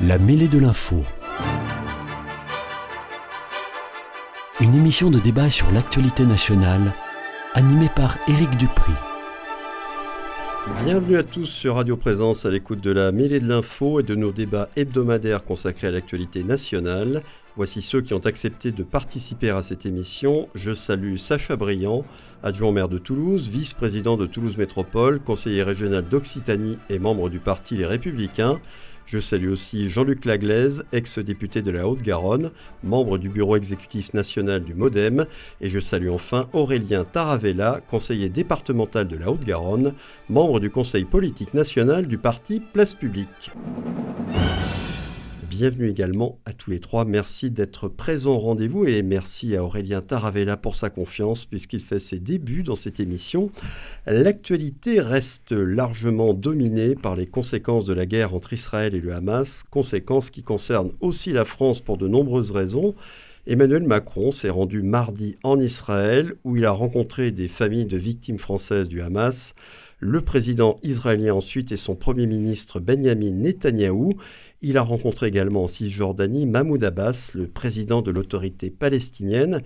La mêlée de l'info. Une émission de débat sur l'actualité nationale, animée par Éric Dupri. Bienvenue à tous sur Radio Présence à l'écoute de la mêlée de l'info et de nos débats hebdomadaires consacrés à l'actualité nationale. Voici ceux qui ont accepté de participer à cette émission. Je salue Sacha Briand, adjoint maire de Toulouse, vice-président de Toulouse Métropole, conseiller régional d'Occitanie et membre du parti Les Républicains. Je salue aussi Jean-Luc Laglaise, ex-député de la Haute-Garonne, membre du bureau exécutif national du MoDem. Et je salue enfin Aurélien Taravella, conseiller départemental de la Haute-Garonne, membre du conseil politique national du parti Place Publique bienvenue également à tous les trois. Merci d'être présents au rendez-vous et merci à Aurélien Taravella pour sa confiance puisqu'il fait ses débuts dans cette émission. L'actualité reste largement dominée par les conséquences de la guerre entre Israël et le Hamas, conséquences qui concernent aussi la France pour de nombreuses raisons. Emmanuel Macron s'est rendu mardi en Israël où il a rencontré des familles de victimes françaises du Hamas le président israélien ensuite et son premier ministre Benjamin Netanyahou. Il a rencontré également en Cisjordanie Mahmoud Abbas, le président de l'autorité palestinienne,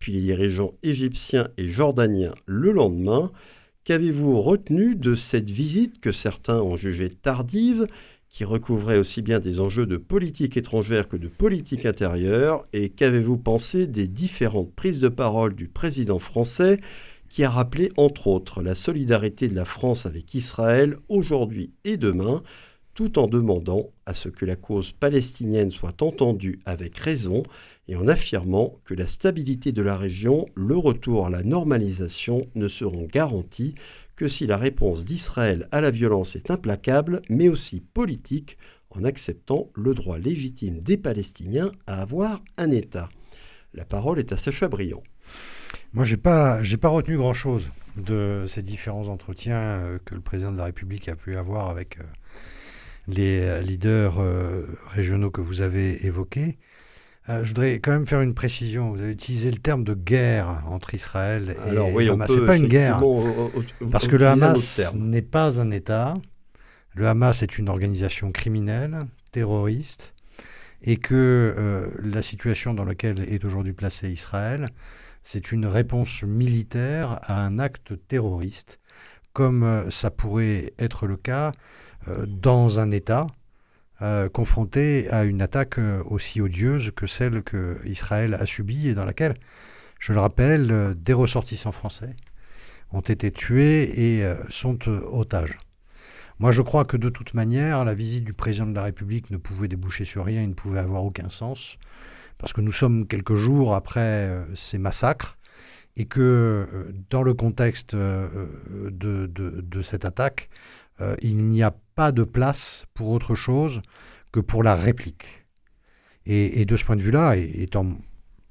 puis les dirigeants égyptiens et jordaniens le lendemain. Qu'avez-vous retenu de cette visite que certains ont jugée tardive, qui recouvrait aussi bien des enjeux de politique étrangère que de politique intérieure? Et qu'avez-vous pensé des différentes prises de parole du président français qui a rappelé entre autres la solidarité de la France avec Israël aujourd'hui et demain, tout en demandant à ce que la cause palestinienne soit entendue avec raison et en affirmant que la stabilité de la région, le retour à la normalisation ne seront garantis que si la réponse d'Israël à la violence est implacable, mais aussi politique, en acceptant le droit légitime des Palestiniens à avoir un État. La parole est à Sacha Briand. Moi, j'ai pas, pas retenu grand-chose de ces différents entretiens euh, que le président de la République a pu avoir avec euh, les euh, leaders régionaux que vous avez évoqués. je voudrais quand même faire une précision. Vous avez utilisé le terme de guerre entre Israël et Alors, oui, Hamas. C'est pas une guerre, parce que le Hamas n'est pas un État. Le Hamas est une organisation criminelle, terroriste, et que la situation dans laquelle est aujourd'hui placé Israël c'est une réponse militaire à un acte terroriste, comme euh, ça pourrait être le cas euh, dans un État euh, confronté à une attaque aussi odieuse que celle que Israël a subie et dans laquelle, je le rappelle, des ressortissants français ont été tués et sont otages. Moi, je crois que de toute manière, la visite du président de la République ne pouvait déboucher sur rien, il ne pouvait avoir aucun sens parce que nous sommes quelques jours après euh, ces massacres et que euh, dans le contexte euh, de, cette attaque, il n'y a pas de place pour autre chose que pour la réplique. Et, de ce point de vue-là, étant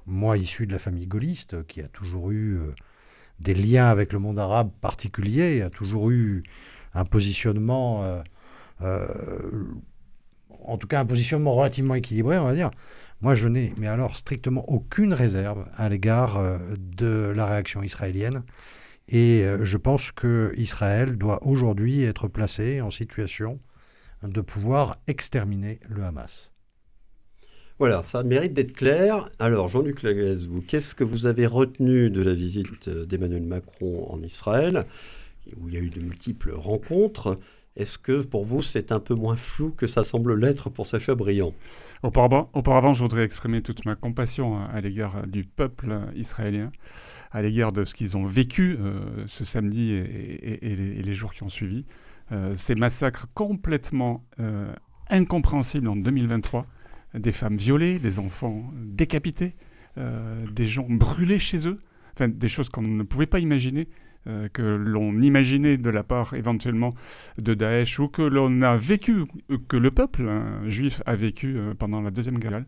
moi issu de la famille gaulliste, qui a toujours eu des liens avec le monde arabe particulier, a toujours eu un positionnement, en tout cas un positionnement relativement équilibré, on va dire, moi, je n'ai, mais alors, strictement aucune réserve à l'égard euh, de la réaction israélienne. Et euh, je pense que Israël doit aujourd'hui être placé en situation de pouvoir exterminer le Hamas. Voilà, ça mérite d'être clair. Alors, Jean-Luc Laglaise, vous, qu'est-ce que vous avez retenu de la visite d'Emmanuel Macron en Israël, où il y a eu de multiples rencontres? Est-ce que pour vous, c'est un peu moins flou que ça semble l'être pour Sacha Briand auparavant, auparavant, je voudrais exprimer toute ma compassion à l'égard du peuple israélien, à l'égard de ce qu'ils ont vécu euh, ce samedi et, les, jours qui ont suivi. Euh, ces massacres complètement euh, incompréhensibles en 2023, des femmes violées, des enfants décapités, des gens brûlés chez eux, enfin des choses qu'on ne pouvait pas imaginer euh, que l'on imaginait de la part éventuellement de Daesh ou que l'on a vécu, que le peuple hein, juif a vécu euh, pendant la Deuxième Guerre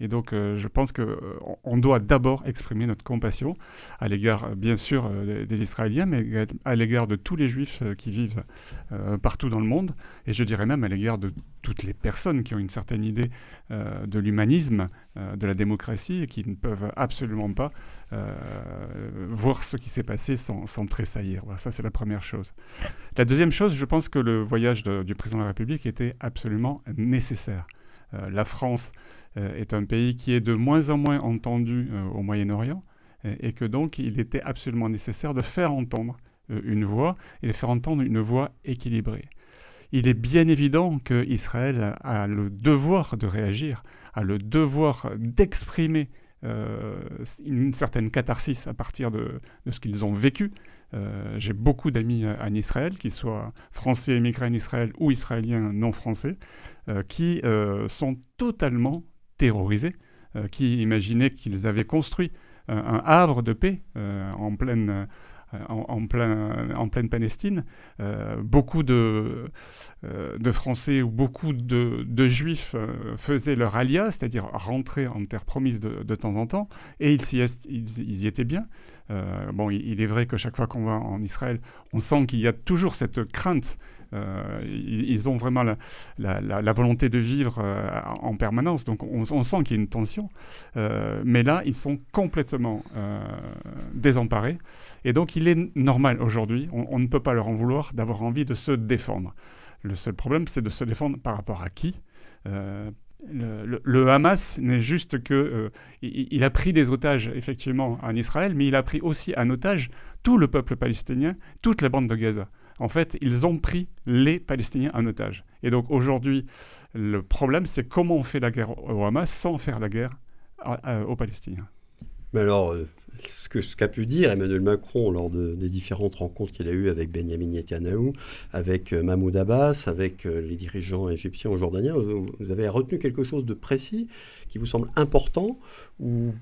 et donc, euh, je pense qu'on euh, doit d'abord exprimer notre compassion à l'égard, euh, bien sûr, des, Israéliens, mais à l'égard de tous les Juifs qui vivent partout dans le monde, et je dirais même à l'égard de toutes les personnes qui ont une certaine idée de l'humanisme, de la démocratie, et qui ne peuvent absolument pas voir ce qui s'est passé sans, tressaillir. Ça, c'est la première chose. La deuxième chose, je pense que le voyage du président de la République était absolument nécessaire. la France est un pays qui est de moins en moins entendu au Moyen-Orient et que donc il était absolument nécessaire de faire entendre une voix et de faire entendre une voix équilibrée. Il est bien évident qu'Israël a le devoir de réagir, a le devoir d'exprimer euh, une certaine catharsis à partir de, ce qu'ils ont vécu. Euh, j'ai beaucoup d'amis en Israël, qu'ils soient français émigrés en Israël ou israéliens non français, euh, qui sont totalement terrorisés, qui imaginaient qu'ils avaient construit un havre de paix en pleine euh, en, plein, en pleine Palestine. Euh, beaucoup de, euh, Français ou beaucoup de, Juifs faisaient leur alias, c'est-à-dire rentraient en terre promise de, temps en temps, et ils, y étaient bien. bon, il, est vrai que chaque fois qu'on va en Israël, on sent qu'il y a toujours cette crainte euh, ils, ont vraiment la, volonté de vivre euh, en permanence. Donc on, sent qu'il y a une tension. Euh, mais là, ils sont complètement désemparés. Et donc il est normal aujourd'hui, on, ne peut pas leur en vouloir d'avoir envie de se défendre. Le seul problème, c'est de se défendre par rapport à qui? Le, Hamas n'est juste que il, a pris des otages effectivement en Israël, mais il a pris aussi en otage tout le peuple palestinien, toute la bande de Gaza en fait, ils ont pris les Palestiniens en otage. Et donc aujourd'hui, le problème, c'est comment on fait la guerre au Hamas sans faire la guerre aux Palestiniens. Mais alors, euh, ce qu'a pu dire Emmanuel Macron lors des différentes rencontres qu'il a eues avec Benjamin Netanyahu, avec euh, Mahmoud Abbas, avec euh, les dirigeants égyptiens ou jordaniens, vous avez retenu quelque chose de précis qui vous semble important ou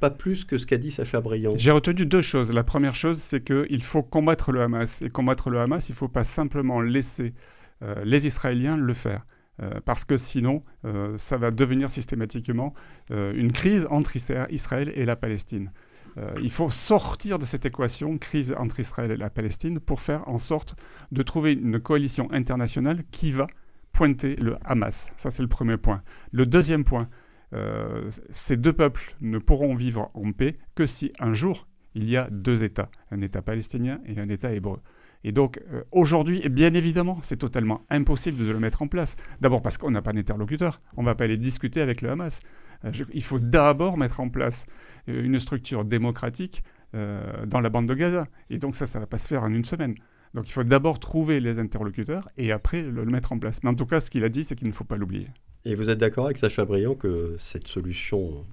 pas plus que ce qu'a dit Sacha Briand. J'ai retenu deux choses. La première chose, c'est qu'il faut combattre le Hamas. Et combattre le Hamas, il ne faut pas simplement laisser euh, les Israéliens le faire. Euh, parce que sinon, euh, ça va devenir systématiquement une crise entre Israël et la Palestine. il faut sortir de cette équation, crise entre Israël et la Palestine, pour faire en sorte de trouver une coalition internationale qui va pointer le Hamas. Ça, c'est le premier point. Le deuxième point, euh, ces deux peuples ne pourront vivre en paix que si un jour il y a deux États, un État palestinien et un État hébreu. Et donc euh, aujourd'hui, bien évidemment, c'est totalement impossible de le mettre en place. D'abord parce qu'on n'a pas d'interlocuteur, on ne va pas aller discuter avec le Hamas. Euh, il faut d'abord mettre en place une structure démocratique dans la bande de Gaza. Et donc ça, ça ne va pas se faire en une semaine. Donc il faut d'abord trouver les interlocuteurs et après le mettre en place. Mais en tout cas, ce qu'il a dit, c'est qu'il ne faut pas l'oublier. Et vous êtes d'accord avec Sacha Briand que cette solution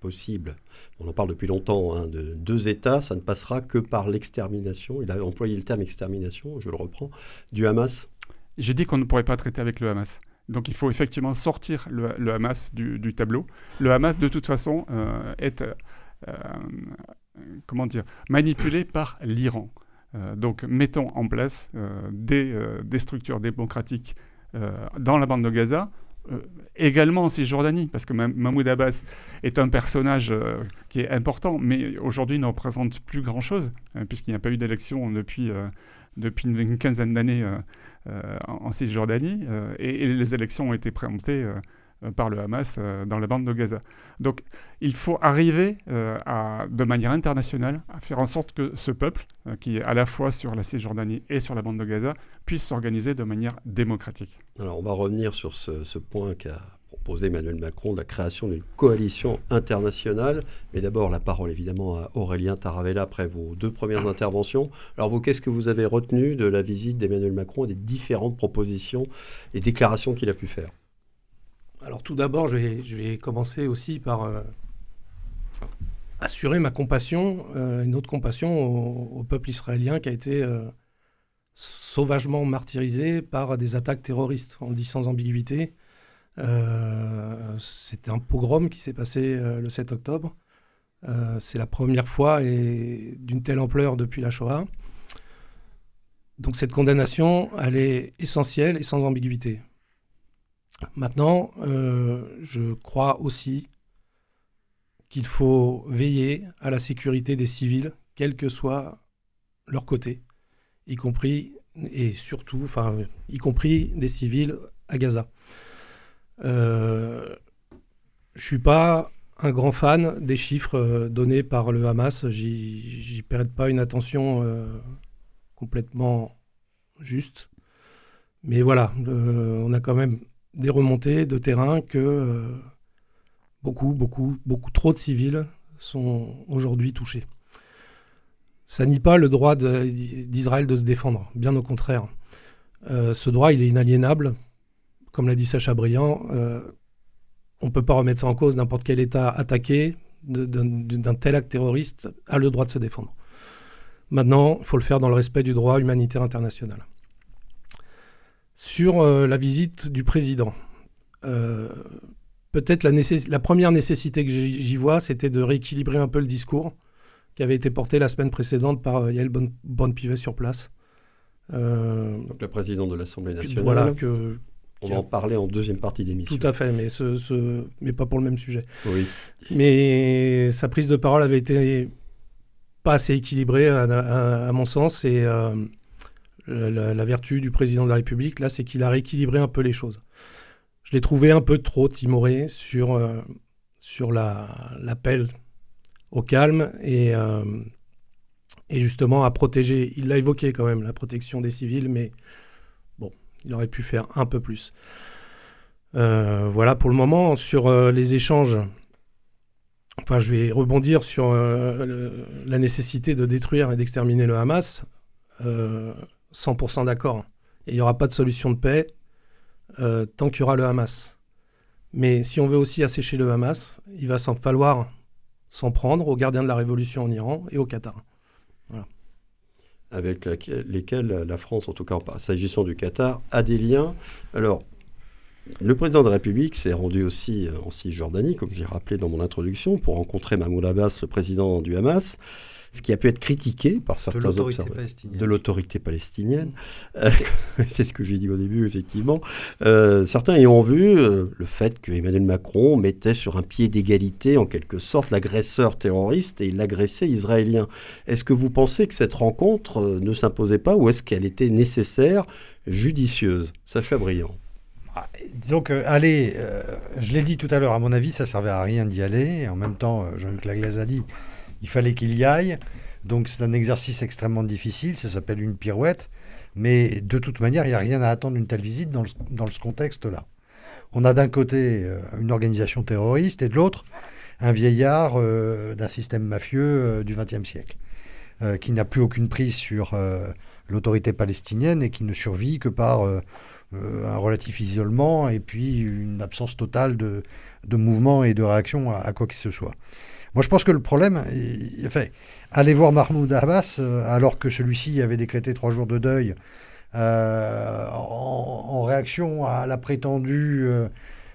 possible, on en parle depuis longtemps, hein, de deux États, ça ne passera que par l'extermination, il a employé le terme extermination, je le reprends, du Hamas? J'ai dit qu'on ne pourrait pas traiter avec le Hamas. Donc il faut effectivement sortir le, Hamas du, tableau. Le Hamas, de toute façon, euh, est euh, comment dire, manipulé par l'Iran. Euh, donc mettons en place des, structures démocratiques dans la bande de Gaza euh, également en Cisjordanie, parce que Mahmoud Abbas est un personnage euh, qui est important, mais aujourd'hui ne représente plus grand-chose, euh, puisqu'il n'y a pas eu d'élection depuis, depuis une, quinzaine d'années en, Cisjordanie, et, les élections ont été présentées euh, par le Hamas euh, dans la bande de Gaza. Donc il faut arriver euh, de manière internationale à faire en sorte que ce peuple, qui est à la fois sur la Cisjordanie et sur la bande de Gaza, puisse s'organiser de manière démocratique. Alors on va revenir sur ce, point qu'a proposé Emmanuel Macron, la création d'une coalition internationale. Mais d'abord, la parole évidemment à Aurélien Taravella après vos deux premières interventions. Alors vous, qu'est-ce que vous avez retenu de la visite d'Emmanuel Macron et des différentes propositions et déclarations qu'il a pu faire? Alors tout d'abord, je vais, commencer aussi par euh, assurer ma compassion, euh, une autre compassion au, peuple israélien qui a été euh, sauvagement martyrisé par des attaques terroristes. On le dit sans ambiguïté. C'était un pogrom qui s'est passé le 7 octobre. C'est la première fois et d'une telle ampleur depuis la Shoah. Donc cette condamnation, elle est essentielle et sans ambiguïté. Maintenant, euh, je crois aussi qu'il faut veiller à la sécurité des civils, quel que soit leur côté, y compris et surtout, enfin, y compris des civils à Gaza. Euh, je suis pas un grand fan des chiffres euh, donnés par le Hamas. J'y prête pas une attention euh, complètement juste. Mais voilà, on a quand même des remontées de terrain que beaucoup, beaucoup, beaucoup trop de civils sont aujourd'hui touchés. Ça nie pas le droit d'Israël de, se défendre, bien au contraire. ce droit, il est inaliénable. Comme l'a dit Sacha Briand, on ne peut pas remettre ça en cause. N'importe quel État attaqué d'un tel acte terroriste a le droit de se défendre. Maintenant, il faut le faire dans le respect du droit humanitaire international. Sur euh, la visite du président, euh, peut-être la, la, première nécessité que j'y vois, c'était de rééquilibrer un peu le discours qui avait été porté la semaine précédente par euh, Yael Bonne-Pivet sur place. Donc le président de l'Assemblée nationale. Voilà, que, on va en parler en deuxième partie d'émission. Tout à fait, mais, ce, mais pas pour le même sujet. Oui. Mais sa prise de parole avait été pas assez équilibrée, à, mon sens, et euh, la, vertu du président de la République, là, c'est qu'il a rééquilibré un peu les choses. Je l'ai trouvé un peu trop timoré sur, euh, l'appel au calme et, euh, et justement à protéger. Il l'a évoqué quand même, la protection des civils, mais il aurait pu faire un peu plus. Euh, voilà pour le moment sur les échanges. Enfin, je vais rebondir sur la nécessité de détruire et d'exterminer le Hamas. 100% d'accord. Et il n'y aura pas de solution de paix tant qu'il y aura le Hamas. Mais si on veut aussi assécher le Hamas, il va s'en falloir s'en prendre aux gardiens de la révolution en Iran et au Qatar. Avec lesquels la France, en tout cas s'agissant du Qatar, a des liens. Alors, le président de la République s'est rendu aussi en Cisjordanie, comme j'ai rappelé dans mon introduction, pour rencontrer Mahmoud Abbas, le président du Hamas ce qui a pu être critiqué par certains observateurs de l'autorité palestinienne. Euh, c'est ce que j'ai dit au début, effectivement. Euh, certains y ont vu euh, le fait que Emmanuel Macron mettait sur un pied d'égalité, en quelque sorte, l'agresseur terroriste et l'agressé israélien. Est-ce que vous pensez que cette rencontre ne s'imposait pas ou est-ce qu'elle était nécessaire, judicieuse? Sacha Briand. Ah, disons que aller, je l'ai dit tout à l'heure, à mon avis, ça servait à rien d'y aller. En même temps, Jean-Luc Laglaise a dit, il fallait qu'il y aille. Donc c'est un exercice extrêmement difficile, ça s'appelle une pirouette. Mais de toute manière, il n'y a rien à attendre d'une telle visite dans, ce contexte-là. On a d'un côté euh, une organisation terroriste et de l'autre un vieillard euh, d'un système mafieux euh, du XXe siècle, qui n'a plus aucune prise sur l'autorité palestinienne et qui ne survit que par un relatif isolement et puis une absence totale de, mouvement et de réaction à quoi que ce soit. Moi, je pense que le problème, enfin, aller voir Mahmoud Abbas, euh, alors que celui-ci avait décrété trois jours de deuil euh, en, réaction à la prétendue euh,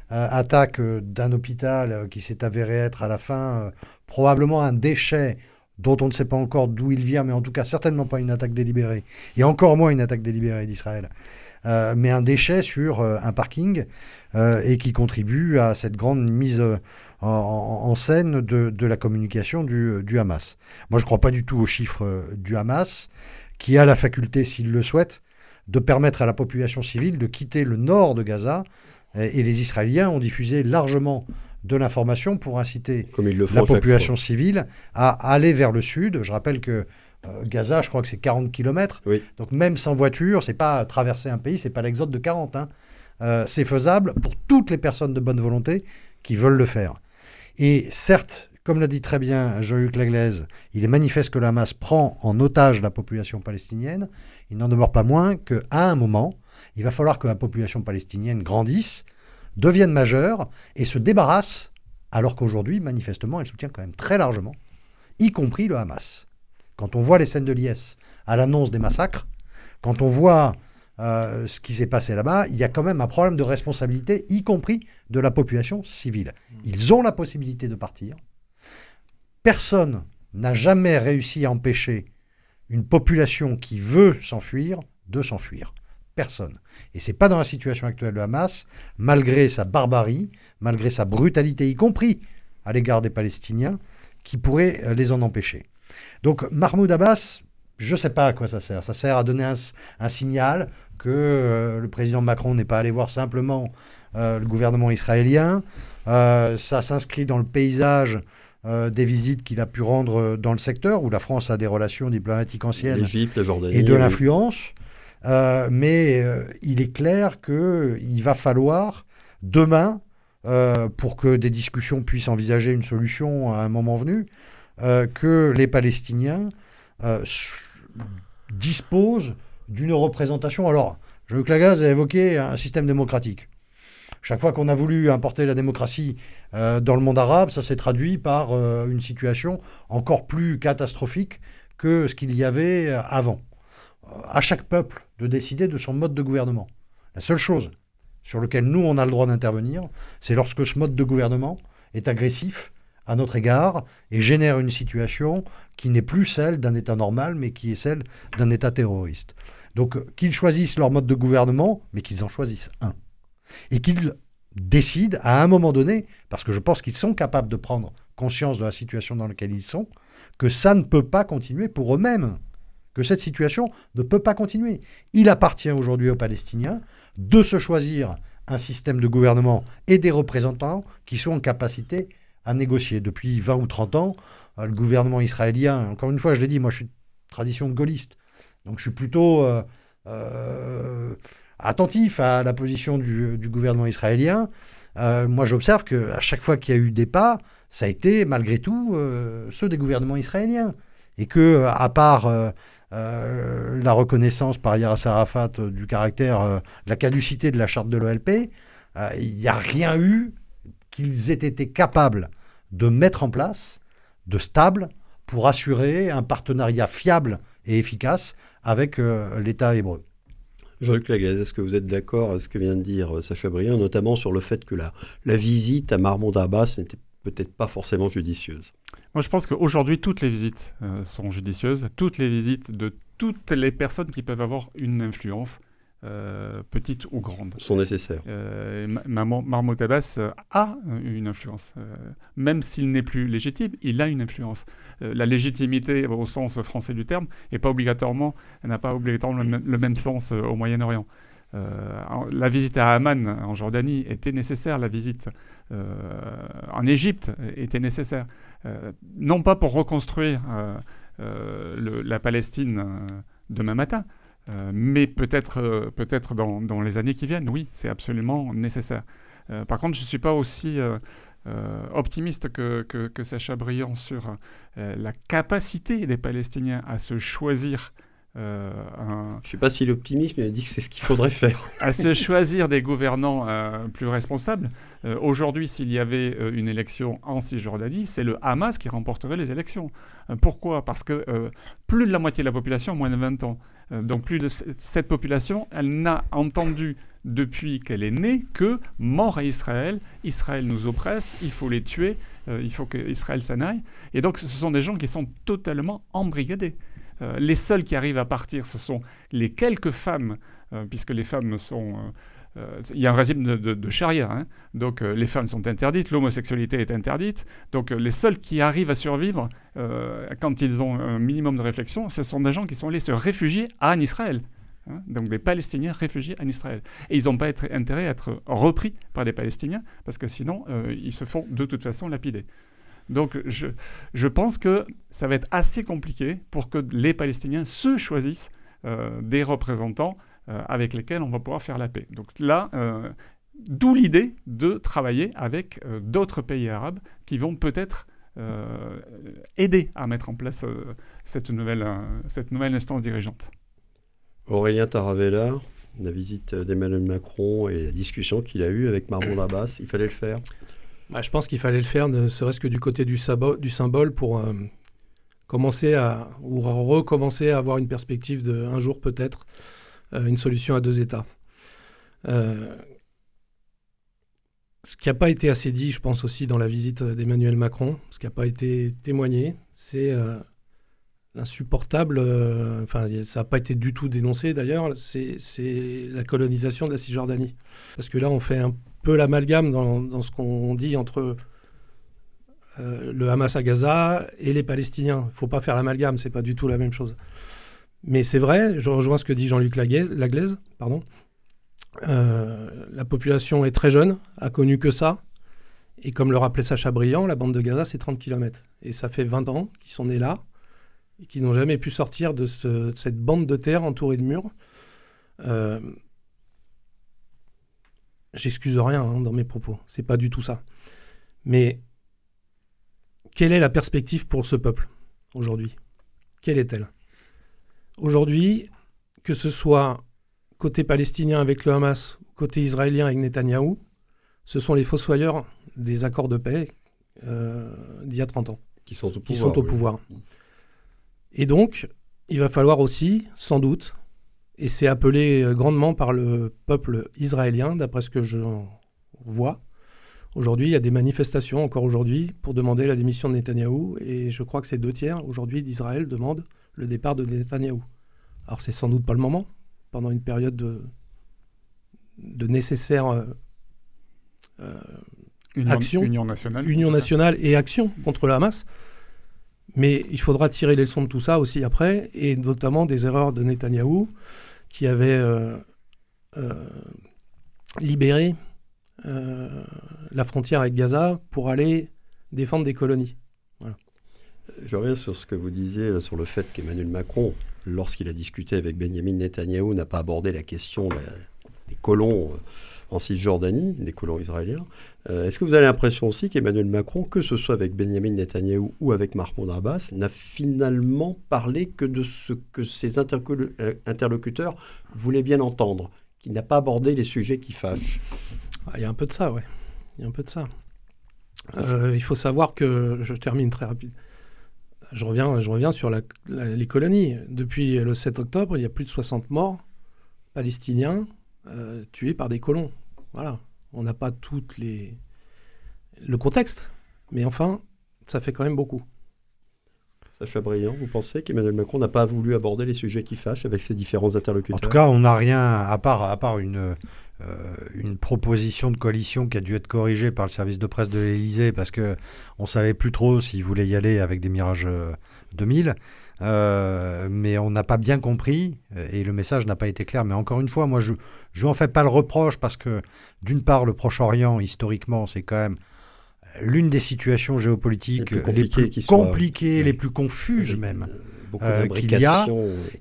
attaque d'un hôpital qui s'est avéré être à la fin probablement un déchet dont on ne sait pas encore d'où il vient, mais en tout cas certainement pas une attaque délibérée, et encore moins une attaque délibérée d'Israël, mais un déchet sur un parking, et qui contribue à cette grande mise en, scène de, la communication du, Hamas. Moi, je ne crois pas du tout aux chiffres euh, du Hamas, qui a la faculté, s'il le souhaite, de permettre à la population civile de quitter le nord de Gaza. Et, les Israéliens ont diffusé largement de l'information pour inciter la population civile à aller vers le sud. Je rappelle que euh, Gaza, je crois que c'est 40 km. Donc même sans voiture, c'est pas traverser un pays, c'est pas l'exode de 40. Hein. Euh, c'est faisable pour toutes les personnes de bonne volonté qui veulent le faire. Et certes, comme l'a dit très bien Jean-Luc Laglaise, il est manifeste que la masse prend en otage la population palestinienne. Il n'en demeure pas moins qu'à un moment, il va falloir que la population palestinienne grandisse, devienne majeure et se débarrasse, alors qu'aujourd'hui, manifestement, elle soutient quand même très largement, y compris le Hamas. Quand on voit les scènes de l'IS à l'annonce des massacres, quand on voit euh, ce qui s'est passé là-bas, il y a quand même un problème de responsabilité, y compris de la population civile. Ils ont la possibilité de partir. Personne n'a jamais réussi à empêcher une population qui veut s'enfuir de s'enfuir. Personne. Et c'est pas dans la situation actuelle de Hamas, malgré sa barbarie, malgré sa brutalité, y compris à l'égard des Palestiniens, qui pourrait euh, les en empêcher. Donc Mahmoud Abbas, je ne sais pas à quoi ça sert. Ça sert à donner un signal que euh, le président Macron n'est pas allé voir simplement euh, le gouvernement israélien. Euh, ça s'inscrit dans le paysage des visites qu'il a pu rendre dans le secteur, où la France a des relations diplomatiques anciennes et de l'influence. mais il est clair qu'il va falloir demain, pour que des discussions puissent envisager une solution à un moment venu, que les Palestiniens disposent d'une représentation. Alors, Jean-Luc Lagaz a évoqué un système démocratique. Chaque fois qu'on a voulu importer la démocratie dans le monde arabe, ça s'est traduit par une situation encore plus catastrophique que ce qu'il y avait avant. À chaque peuple de décider de son mode de gouvernement. La seule chose sur laquelle nous, on a le droit d'intervenir, c'est lorsque ce mode de gouvernement est agressif à notre égard et génère une situation qui n'est plus celle d'un État normal, mais qui est celle d'un État terroriste. Donc qu'ils choisissent leur mode de gouvernement, mais qu'ils en choisissent un. Et qu'ils décident à un moment donné, parce que je pense qu'ils sont capables de prendre conscience de la situation dans laquelle ils sont, que ça ne peut pas continuer pour eux-mêmes que cette situation ne peut pas continuer. Il appartient aujourd'hui aux Palestiniens de se choisir un système de gouvernement et des représentants qui sont en capacité à négocier. Depuis 20 ou 30 ans, euh, le gouvernement israélien, encore une fois, je l'ai dit, moi je suis de tradition gaulliste, donc je suis plutôt euh, euh, attentif à la position du, gouvernement israélien. moi j'observe qu'à chaque fois qu'il y a eu des pas, ça a été malgré tout ceux des gouvernements israéliens. Et que, à part euh, la reconnaissance par Yasser Arafat euh, du caractère, euh, de la caducité de la charte de l'OLP, il n'y a rien eu qu'ils aient été capables de mettre en place de stable pour assurer un partenariat fiable et efficace avec l'État hébreu. Jean-Luc Lagaz, est-ce que vous êtes d'accord avec ce que vient de dire Sacha Briand, notamment sur le fait que la, la visite à Mahmoud Abbas n'était peut-être pas forcément judicieuse? Moi, je pense qu'aujourd'hui, toutes les visites euh, sont judicieuses. Toutes les visites de toutes les personnes qui peuvent avoir une influence, euh, petite ou grande. Sont nécessaires. Euh, Mahmoud Abbas euh, a une influence. même s'il n'est plus légitime, il a une influence. la légitimité, au sens français du terme, n'a pas obligatoirement, n'a pas obligatoirement le, même sens au Moyen-Orient. la visite à Amman, en Jordanie, était nécessaire. La visite en Égypte était nécessaire. Euh, non pas pour reconstruire euh, euh, la Palestine demain matin, mais peut-être peut-être dans, dans, les années qui viennent, oui, c'est absolument nécessaire. par contre, je ne suis pas aussi optimiste que, que, Sacha Briand sur la capacité des Palestiniens à se choisir euh, Je ne sais pas si l'optimisme il dit que c'est ce qu'il faudrait faire. à se choisir des gouvernants euh, plus responsables. Euh, aujourd'hui, s'il y avait une élection en Cisjordanie, c'est le Hamas qui remporterait les élections. pourquoi? Parce que plus de la moitié de la population a moins de 20 ans. donc plus de cette population, elle n'a entendu depuis qu'elle est née que mort à Israël, Israël nous oppresse, il faut les tuer, il faut qu'Israël s'en aille. Et donc ce sont des gens qui sont totalement embrigadés. Euh, les seuls qui arrivent à partir, ce sont les quelques femmes, euh, puisque les femmes sont... Euh, il y a un régime de, charia, hein. donc les femmes sont interdites, l'homosexualité est interdite, donc les seuls qui arrivent à survivre quand ils ont un minimum de réflexion, ce sont des gens qui sont allés se réfugier en Israël. Hein. donc des Palestiniens réfugiés en Israël. Et ils n'ont pas intérêt à être repris par des Palestiniens, parce que sinon, ils se font de toute façon lapider. Donc je, pense que ça va être assez compliqué pour que les Palestiniens se choisissent euh, des représentants euh, avec lesquels on va pouvoir faire la paix. Donc là, euh, d'où l'idée de travailler avec d'autres pays arabes qui vont peut-être aider à mettre en place cette, nouvelle, cette nouvelle instance dirigeante. Aurélien Taravella, la visite d'Emmanuel Macron et la discussion qu'il a eue avec Mahmoud Abbas, il fallait le faire bah, je pense qu'il fallait le faire, ne serait-ce que du côté du, symbole, pour euh, commencer à, ou recommencer à avoir une perspective de un jour peut-être, euh, une solution à deux États. Euh, ce qui n'a pas été assez dit, je pense aussi, dans la visite d'Emmanuel Macron, ce qui n'a pas été témoigné, c'est l'insupportable, enfin ça n'a pas été du tout dénoncé d'ailleurs, c'est la colonisation de la Cisjordanie. Parce que là, on fait un l'amalgame dans, ce qu'on dit entre euh, le Hamas à Gaza et les Palestiniens. Il ne faut pas faire l'amalgame, c'est pas du tout la même chose. Mais c'est vrai, je rejoins ce que dit Jean-Luc Laglaise, pardon. Euh, la population est très jeune, a connu que ça. Et comme le rappelait Sacha Briand, la bande de Gaza, c'est 30 km. Et ça fait 20 ans qu'ils sont nés là et qu'ils n'ont jamais pu sortir de, cette bande de terre entourée de murs. Euh, j'excuse rien hein, dans mes propos, c'est pas du tout ça. Mais quelle est la perspective pour ce peuple aujourd'hui? Quelle est-elle? Aujourd'hui, que ce soit côté palestinien avec le Hamas, côté israélien avec Netanyahou, ce sont les fossoyeurs des accords de paix euh, d'il y a 30 ans. Qui sont au pouvoir. Qui sont au pouvoir. Et donc, il va falloir aussi, sans doute, et c'est appelé grandement par le peuple israélien, d'après ce que je vois. Aujourd'hui, il y a des manifestations, encore aujourd'hui, pour demander la démission de Netanyahou, et je crois que c'est deux tiers aujourd'hui d'Israël demandent le départ de Netanyahou. Alors c'est sans doute pas le moment, pendant une période de, de nécessaire euh, euh, union, action, union nationale, union nationale et action contre le Hamas. Mais il faudra tirer les leçons de tout ça aussi après, et notamment des erreurs de Netanyahou, qui avait euh, libéré la frontière avec Gaza pour aller défendre des colonies. Je reviens sur ce que vous disiez, sur le fait qu'Emmanuel Macron, lorsqu'il a discuté avec Benjamin Netanyahou, n'a pas abordé la question des colons euh, en Cisjordanie, des colons israéliens. Euh, est-ce que vous avez l'impression aussi qu'Emmanuel Macron, que ce soit avec Benjamin Netanyahou ou avec Mahmoud Abbas, n'a finalement parlé que de ce que ses euh, interlocuteurs voulaient bien entendre, qu'il n'a pas abordé les sujets qui fâchent? Ah, Il y a un peu de ça, oui. Il y a un peu de ça. il faut savoir que, je termine très rapide, je reviens, je reviens sur les colonies. Depuis le 7 octobre, il y a plus de 60 morts palestiniens euh, tués par des colons. Voilà. On n'a pas toutes les le contexte, mais enfin, ça fait quand même beaucoup. Sacha Briand, vous pensez qu'Emmanuel Macron n'a pas voulu aborder les sujets qui fâchent avec ses différents interlocuteurs En tout cas, on n'a rien, à part, à part une, euh, une proposition de coalition qui a dû être corrigée par le service de presse de l'Élysée parce qu'on ne savait plus trop s'il voulait y aller avec des Mirages 2000. Euh, euh, mais on n'a pas bien compris et le message n'a pas été clair. Mais encore une fois, moi, je ne en fais pas le reproche parce que, d'une part, le Proche-Orient, historiquement, c'est quand même l'une des situations géopolitiques les plus compliquées, les plus, confuses même qu'il y a.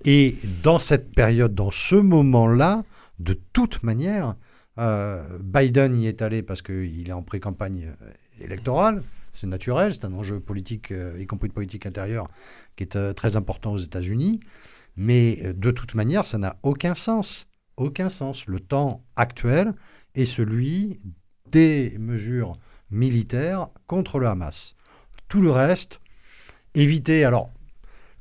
Et dans cette période, dans ce moment-là, de toute manière, euh, Biden y est allé parce qu'il est en pré-campagne euh, électorale. C'est naturel, c'est un enjeu politique, euh, y compris de politique intérieure, qui est très important aux États-Unis. Mais de toute manière, ça n'a aucun sens. Aucun sens. Le temps actuel est celui des mesures militaires contre le Hamas. Tout le reste, éviter, alors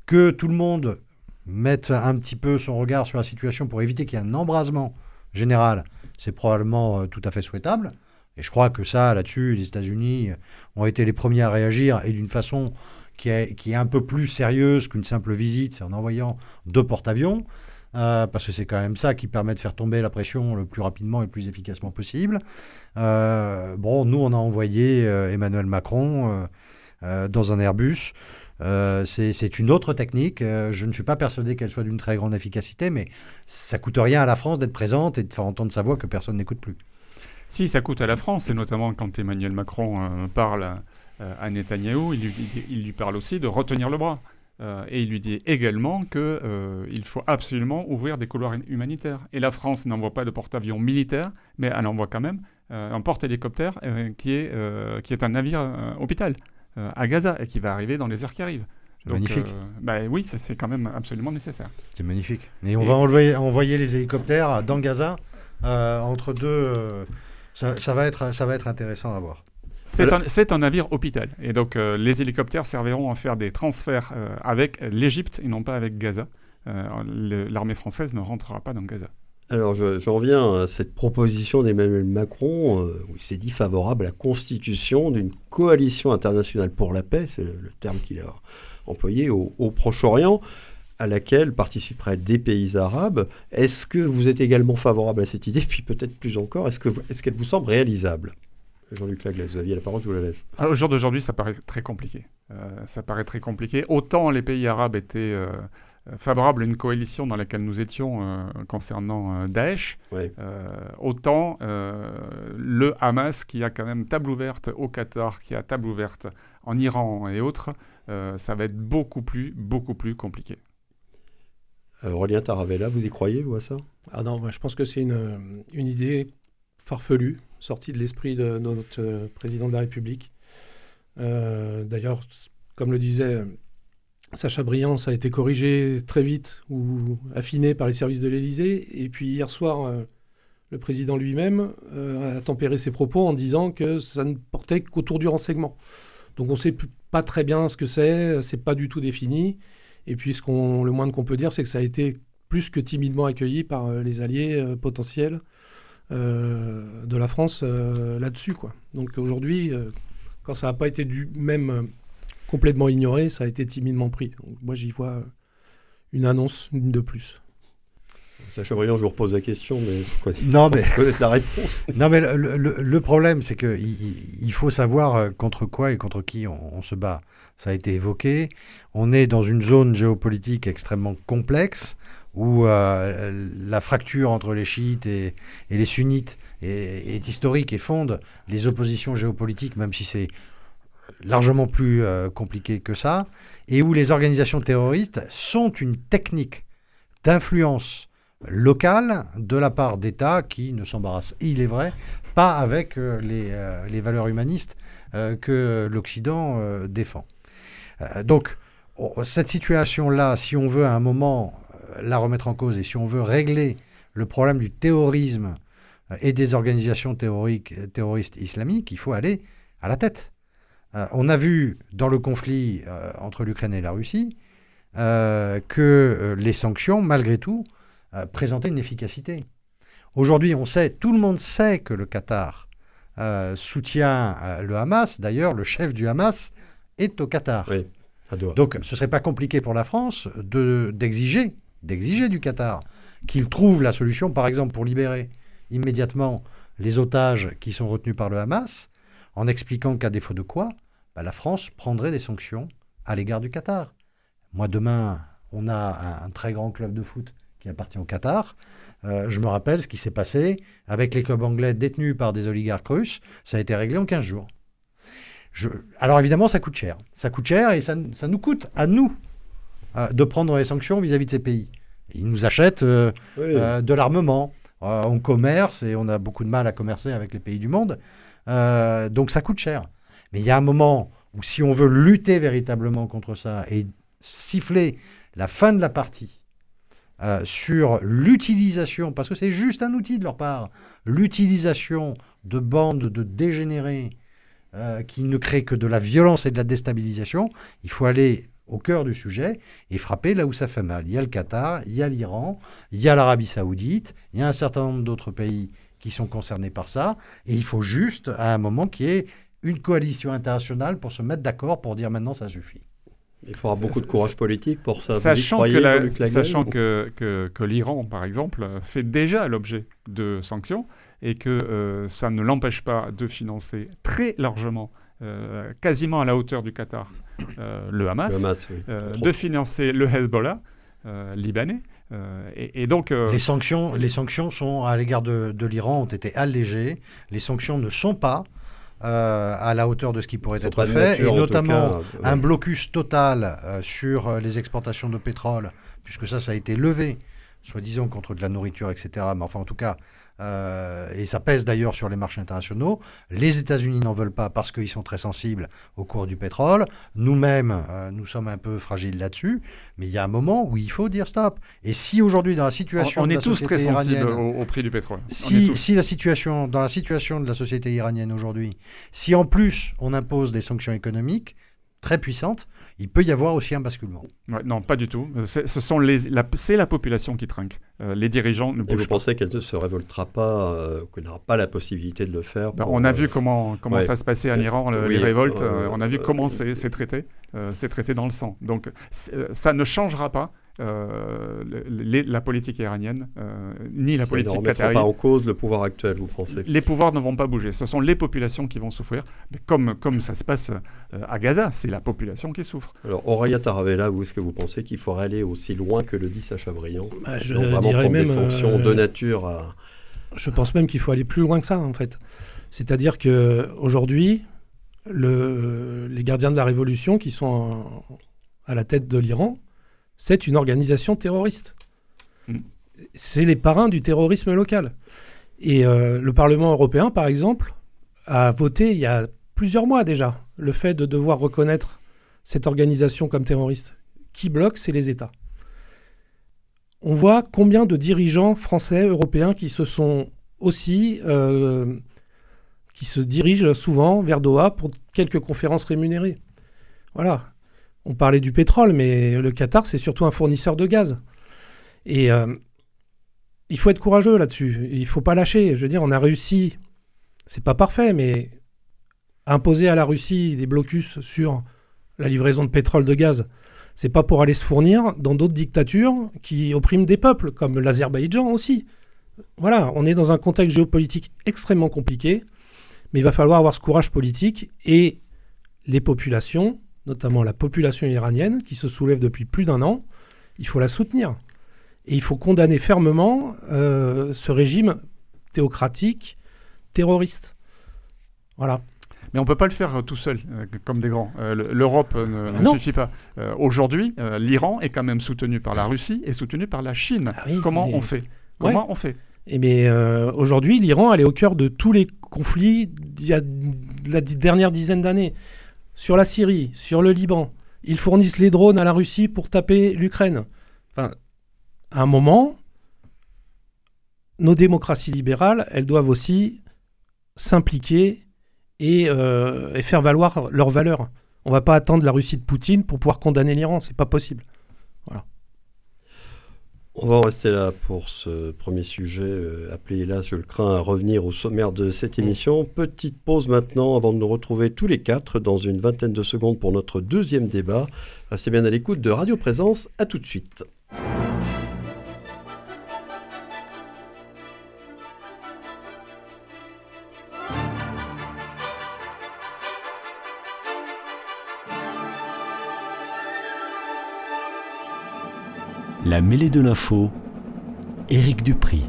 que tout le monde mettre un petit peu son regard sur la situation pour éviter qu'il y ait un embrasement général, c'est probablement euh, tout à fait souhaitable. Et je crois que ça, là-dessus, les États-Unis ont été les premiers à réagir et d'une façon qui est, un peu plus sérieuse qu'une simple visite, c'est en envoyant deux porte-avions. Euh, parce que c'est quand même ça qui permet de faire tomber la pression le plus rapidement et le plus efficacement possible. Euh, bon, nous, on a envoyé Emmanuel Macron dans un Airbus. Euh, c'est une autre technique. Euh, je ne suis pas persuadé qu'elle soit d'une très grande efficacité, mais ça coûte rien à la France d'être présente et de faire entendre sa voix que personne n'écoute plus. Si, ça coûte à la France, et notamment quand Emmanuel Macron euh, parle à Netanyahou, il lui, il lui, parle aussi de retenir le bras. et il lui dit également qu'il faut absolument ouvrir des couloirs humanitaires. Et la France n'envoie pas de porte-avions militaire, mais elle envoie quand même un porte-hélicoptère qui, est, qui est un navire hôpital. Euh, à Gaza et qui va arriver dans les heures qui arrivent. magnifique. Euh, bah oui, c'est quand même absolument nécessaire. C'est magnifique. Et on va envoyer, envoyer, les hélicoptères dans Gaza euh, entre deux. Ça, va être, ça va être intéressant à voir. C'est un, un, navire hôpital. Et donc, les hélicoptères serviront à faire des transferts avec l'Égypte et non pas avec Gaza. L'armée française ne rentrera pas dans Gaza. Alors, j'en viens à cette proposition d'Emmanuel Macron, euh, où il s'est dit favorable à la constitution d'une coalition internationale pour la paix, c'est le, terme qu'il a employé au, Proche-Orient, à laquelle participeraient des pays arabes. Est-ce que vous êtes également favorable à cette idée Puis peut-être plus encore, est-ce qu'elle est qu'elle vous semble réalisable? Jean-Luc Laglaise, vous aviez la parole, je vous la laisse. Ah, au jour d'aujourd'hui, ça paraît très compliqué. Euh, ça paraît très compliqué. Autant les pays arabes étaient euh, euh, favorable à une coalition dans laquelle nous étions euh, concernant Daesh, autant le Hamas qui a quand même table ouverte au Qatar, qui a table ouverte en Iran et autres, ça va être beaucoup plus, beaucoup plus compliqué. Aurélien Taravella, vous y croyez, vous, à ça? Ah non, je pense que c'est une, une idée farfelu, sorti de l'esprit de, notre président de la République. D'ailleurs, comme le disait Sacha Briand, ça a été corrigé très vite ou affiné par les services de l'Élysée. Et puis hier soir, le président lui-même a tempéré ses propos en disant que ça ne portait qu'autour du renseignement. Donc on ne sait pas très bien ce que c'est, c'est pas du tout défini. Et puis ce qu'on, le moins qu'on peut dire, c'est que ça a été plus que timidement accueilli par euh, les alliés euh, potentiels euh, de la France là-dessus. Quoi. Donc aujourd'hui, quand ça n'a pas été du même complètement ignoré, ça a été timidement pris. Donc, moi j'y vois une annonce, une de plus. Sacha Briand, je vous repose la question, mais non, mais connaître la réponse. non, mais le, problème, c'est qu'il il faut savoir contre quoi et contre qui on, se bat. Ça a été évoqué. On est dans une zone géopolitique extrêmement complexe où euh, la fracture entre les chiites et, les sunnites est, historique et fonde les oppositions géopolitiques, même si c'est largement plus euh, compliqué que ça, et où les organisations terroristes sont une technique d'influence locale de la part d'États qui ne s'embarrassent, il est vrai, pas avec euh, les, valeurs humanistes que l'Occident défend. Donc, cette situation-là, si on veut à un moment la remettre en cause et si on veut régler le problème du terrorisme euh, et des organisations terroristes islamiques, il faut aller à la tête. Euh, on a vu dans le conflit euh, entre l'Ukraine et la Russie que les sanctions, malgré tout, présentaient une efficacité. Aujourd'hui, on sait, tout le monde sait que le Qatar soutient le Hamas. D'ailleurs, le chef du Hamas est au Qatar. Donc, ce ne serait pas compliqué pour la France d'exiger d'exiger du Qatar qu'il trouve la solution, par exemple, pour libérer immédiatement les otages qui sont retenus par le Hamas, en expliquant qu'à défaut de quoi, bah, la France prendrait des sanctions à l'égard du Qatar. Moi, demain, on a un, très grand club de foot qui appartient au Qatar. Euh, je me rappelle ce qui s'est passé avec les clubs anglais détenus par des oligarques russes. Ça a été réglé en 15 jours. Alors évidemment, ça coûte cher. Ça coûte cher et ça, ça nous coûte à nous, euh, de prendre les sanctions vis-à-vis de ces pays. Ils nous achètent euh, euh, de l'armement. on commerce et on a beaucoup de mal à commercer avec les pays du monde. donc ça coûte cher. Mais il y a un moment où si on veut lutter véritablement contre ça et siffler la fin de la partie sur l'utilisation, parce que c'est juste un outil de leur part, l'utilisation de bandes de dégénérés qui ne créent que de la violence et de la déstabilisation, il faut aller au cœur du sujet et frapper là où ça fait mal. Il y a le Qatar, il y a l'Iran, il y a l'Arabie saoudite, il y a un certain nombre d'autres pays qui sont concernés par ça, et il faut juste à un moment qu'il y ait une coalition internationale pour se mettre d'accord pour dire maintenant ça suffit. Il faudra beaucoup de courage politique pour ça. Sachant, que, sachant que, que, l'Iran, par exemple, fait déjà l'objet de sanctions et que euh, ça ne l'empêche pas de financer très largement euh, quasiment à la hauteur du Qatar, euh, le Hamas, euh, de financer le Hezbollah libanais. Et, donc, les, sanctions, les sanctions sont à l'égard de, de l'Iran ont été allégées. Les sanctions ne sont pas à la hauteur de ce qui pourrait être fait, et notamment un blocus total sur les exportations de pétrole, puisque ça, ça a été levé, soi-disant contre de la nourriture, etc. Mais enfin, en tout cas, euh, et ça pèse d'ailleurs sur les marchés internationaux. Les États-Unis n'en veulent pas parce qu'ils sont très sensibles au cours du pétrole. Nous-mêmes, euh, nous sommes un peu fragiles là-dessus. Mais il y a un moment où il faut dire stop. Et si aujourd'hui, dans la situation on, de est tous très sensibles au, prix du pétrole. Si, si la situation, dans la situation de la société iranienne aujourd'hui, si en plus on impose des sanctions économiques, très puissante, il peut y avoir aussi un basculement. non, pas du tout. Ce sont les, c'est la population qui trinque. Euh, les dirigeants ne bougent Et vous pensez qu'elle ne se révoltera pas, euh, qu'elle n'aura pas la possibilité de le faire ben, On a vu euh, comment, comment ça se passait en Iran, les révoltes. on a vu comment c'est traité. c'est traité dans le sang. Donc ça ne changera pas. Euh, la politique iranienne, euh, ni la politique qatari. pas en cause le pouvoir actuel, vous pensez Les pouvoirs ne vont pas bouger. Ce sont les populations qui vont souffrir. Mais comme, comme ça se passe euh, à Gaza, c'est la population qui souffre. Alors, Aurélia Taravella, vous, est-ce que vous pensez qu'il faudrait aller aussi loin que le dit Sacha Briand bah, Je vraiment dirais même, des sanctions de nature à... Je pense même qu'il faut aller plus loin que ça, en fait. C'est-à-dire qu'aujourd'hui, le, les gardiens de la révolution qui sont à la tête de l'Iran, c'est une organisation terroriste. Mm. C'est les parrains du terrorisme local. Et le Parlement européen, par exemple, a voté il y a plusieurs mois déjà le fait de devoir reconnaître cette organisation comme terroriste. Qui bloque, c'est les États. On voit combien de dirigeants français, européens qui se sont aussi, euh, qui se dirigent souvent vers Doha pour quelques conférences rémunérées. Voilà. On parlait du pétrole, mais le Qatar, c'est surtout un fournisseur de gaz. Et euh, il faut être courageux là-dessus. Il ne faut pas lâcher. Je veux dire, on a réussi, c'est pas parfait, mais imposer à la Russie des blocus sur la livraison de pétrole, de gaz, c'est pas pour aller se fournir dans d'autres dictatures qui oppriment des peuples, comme l'Azerbaïdjan aussi. Voilà, on est dans un contexte géopolitique extrêmement compliqué, mais il va falloir avoir ce courage politique et les populations, notamment la population iranienne qui se soulève depuis plus d'un an, il faut la soutenir. Et il faut condamner fermement euh, ce régime théocratique, terroriste. Voilà. Mais on ne peut pas le faire euh, tout seul, euh, comme des grands. Euh, L'Europe ne, ah suffit pas. Aujourd'hui, l'Iran est quand même soutenu par la Russie et soutenu par la Chine. Ah Comment on fait? Comment on fait? Et mais aujourd'hui, l'Iran, elle est au cœur de tous les conflits il y a la dernière dizaine d'années. Sur la Syrie, sur le Liban. Ils fournissent les drones à la Russie pour taper l'Ukraine. Enfin, à un moment, nos démocraties libérales, elles doivent aussi s'impliquer euh, et, faire valoir leurs valeurs. On va pas attendre la Russie de Poutine pour pouvoir condamner l'Iran, c'est pas possible. On va en rester là pour ce premier sujet. Euh, appelé là, je le crains, à revenir au sommaire de cette émission. Petite pause maintenant avant de nous retrouver tous les quatre dans une vingtaine de secondes pour notre deuxième débat. Restez bien à l'écoute de Radio Présence. À tout de suite. La mêlée de l'info, Éric Dupri.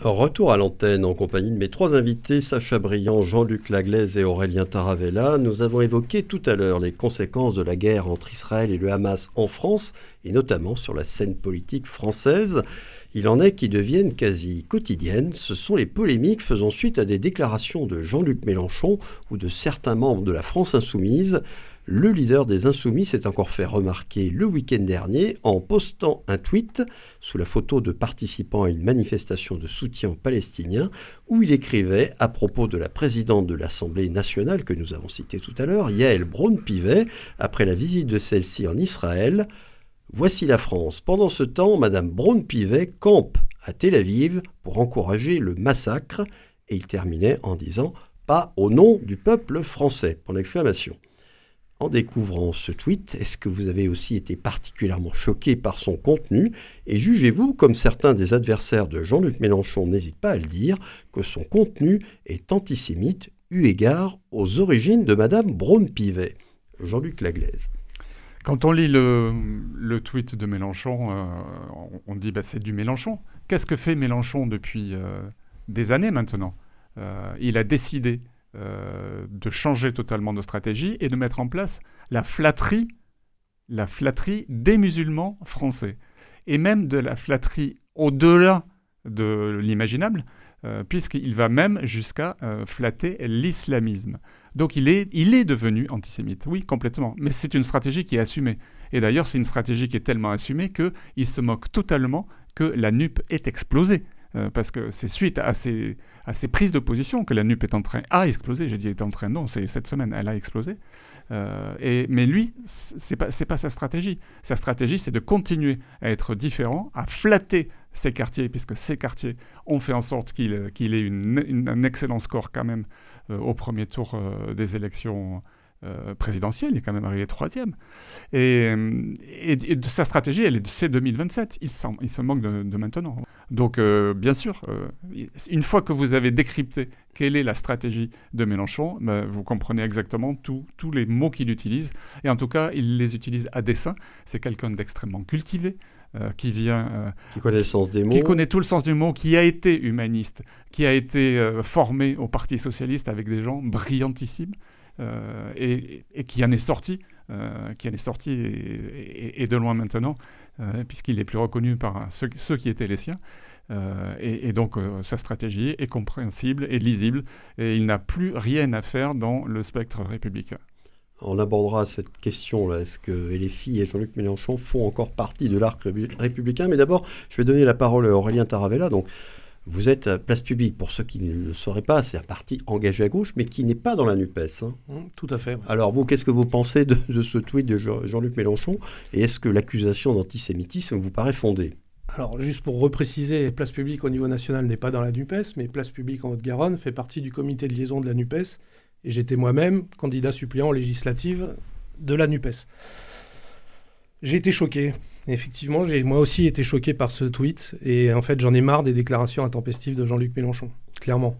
Retour à l'antenne en compagnie de mes trois invités, Sacha Briand, Jean-Luc Laglaise et Aurélien Taravella. Nous avons évoqué tout à l'heure les conséquences de la guerre entre Israël et le Hamas en France, et notamment sur la scène politique française. Il en est qui deviennent quasi quotidiennes. Ce sont les polémiques faisant suite à des déclarations de Jean-Luc Mélenchon ou de certains membres de la France insoumise. Le leader des Insoumis s'est encore fait remarquer le week-end dernier en postant un tweet sous la photo de participants à une manifestation de soutien aux Palestiniens où il écrivait à propos de la présidente de l'Assemblée nationale que nous avons citée tout à l'heure, Yael Braun-Pivet, après la visite de celle-ci en Israël. Voici la France. Pendant ce temps, Madame Braun-Pivet campe à Tel Aviv pour encourager le massacre et il terminait en disant pas au nom du peuple français. Pour l'exclamation. En découvrant ce tweet, est-ce que vous avez aussi été particulièrement choqué par son contenu Et jugez-vous, comme certains des adversaires de Jean-Luc Mélenchon n'hésitent pas à le dire, que son contenu est antisémite eu égard aux origines de Madame Braun-Pivet? Jean-Luc Laglaise. Quand on lit le, tweet de Mélenchon, euh, on, dit bah, c'est du Mélenchon. Qu'est-ce que fait Mélenchon depuis euh, des années maintenant? Euh, Il a décidé euh, de changer totalement de stratégie et de mettre en place la flatterie, la flatterie des musulmans français. Et même de la flatterie au-delà de l'imaginable, euh, puisqu'il va même jusqu'à euh, flatter l'islamisme. Donc il est, il est devenu antisémite, oui, complètement. Mais c'est une stratégie qui est assumée. Et d'ailleurs, c'est une stratégie qui est tellement assumée qu'il se moque totalement que la NUP est explosée. parce que c'est suite à ces, à ces prises de position que la NUP est en train à exploser. J'ai dit est en train, non, c'est cette semaine, elle a explosé. Euh, et, mais lui, c'est pas pas sa stratégie. Sa stratégie, c'est de continuer à être différent, à flatter ses quartiers, puisque ces quartiers ont fait en sorte qu'il qu'il ait une, un excellent score quand même euh, au premier tour euh, des élections euh, présidentielle, il est quand même arrivé troisième. Et, et, sa stratégie, elle est c'est 2027. Il, il se manque de, maintenant. Donc, euh, bien sûr, euh, une fois que vous avez décrypté quelle est la stratégie de Mélenchon, ben, vous comprenez exactement tous les mots qu'il utilise. Et en tout cas, il les utilise à dessein. C'est quelqu'un d'extrêmement cultivé. qui vient, qui connaît le sens des mots, qui connaît tout le sens du mot, qui a été humaniste, qui a été formé au Parti socialiste avec des gens brillantissimes, euh, et, qui en est sorti, euh, qui en est sorti et, de loin maintenant, euh, puisqu'il est plus reconnu par ceux, qui étaient les siens. et, donc sa stratégie est compréhensible et lisible, et il n'a plus rien à faire dans le spectre républicain. On abordera cette question-là. Est-ce que LFI et Jean-Luc Mélenchon font encore partie de l'arc républicain? Mais d'abord, je vais donner la parole à Aurélien Taravella. Donc, vous êtes à place publique, pour ceux qui ne le sauraient pas, c'est un parti engagé à gauche, mais qui n'est pas dans la NUPES. Hein. Mmh, tout à fait. Alors vous, qu'est-ce que vous pensez de, ce tweet de Jean-Luc Mélenchon? Et est-ce que l'accusation d'antisémitisme vous paraît fondée? Alors, juste pour repréciser, Place Publique au niveau national n'est pas dans la NUPES, mais Place Publique en Haute-Garonne fait partie du comité de liaison de la NUPES. Et j'étais moi-même candidat suppléant législative de la NUPES. J'ai été choqué. Effectivement, j'ai moi aussi été choqué par ce tweet. Et en fait, j'en ai marre des déclarations intempestives de Jean-Luc Mélenchon, clairement.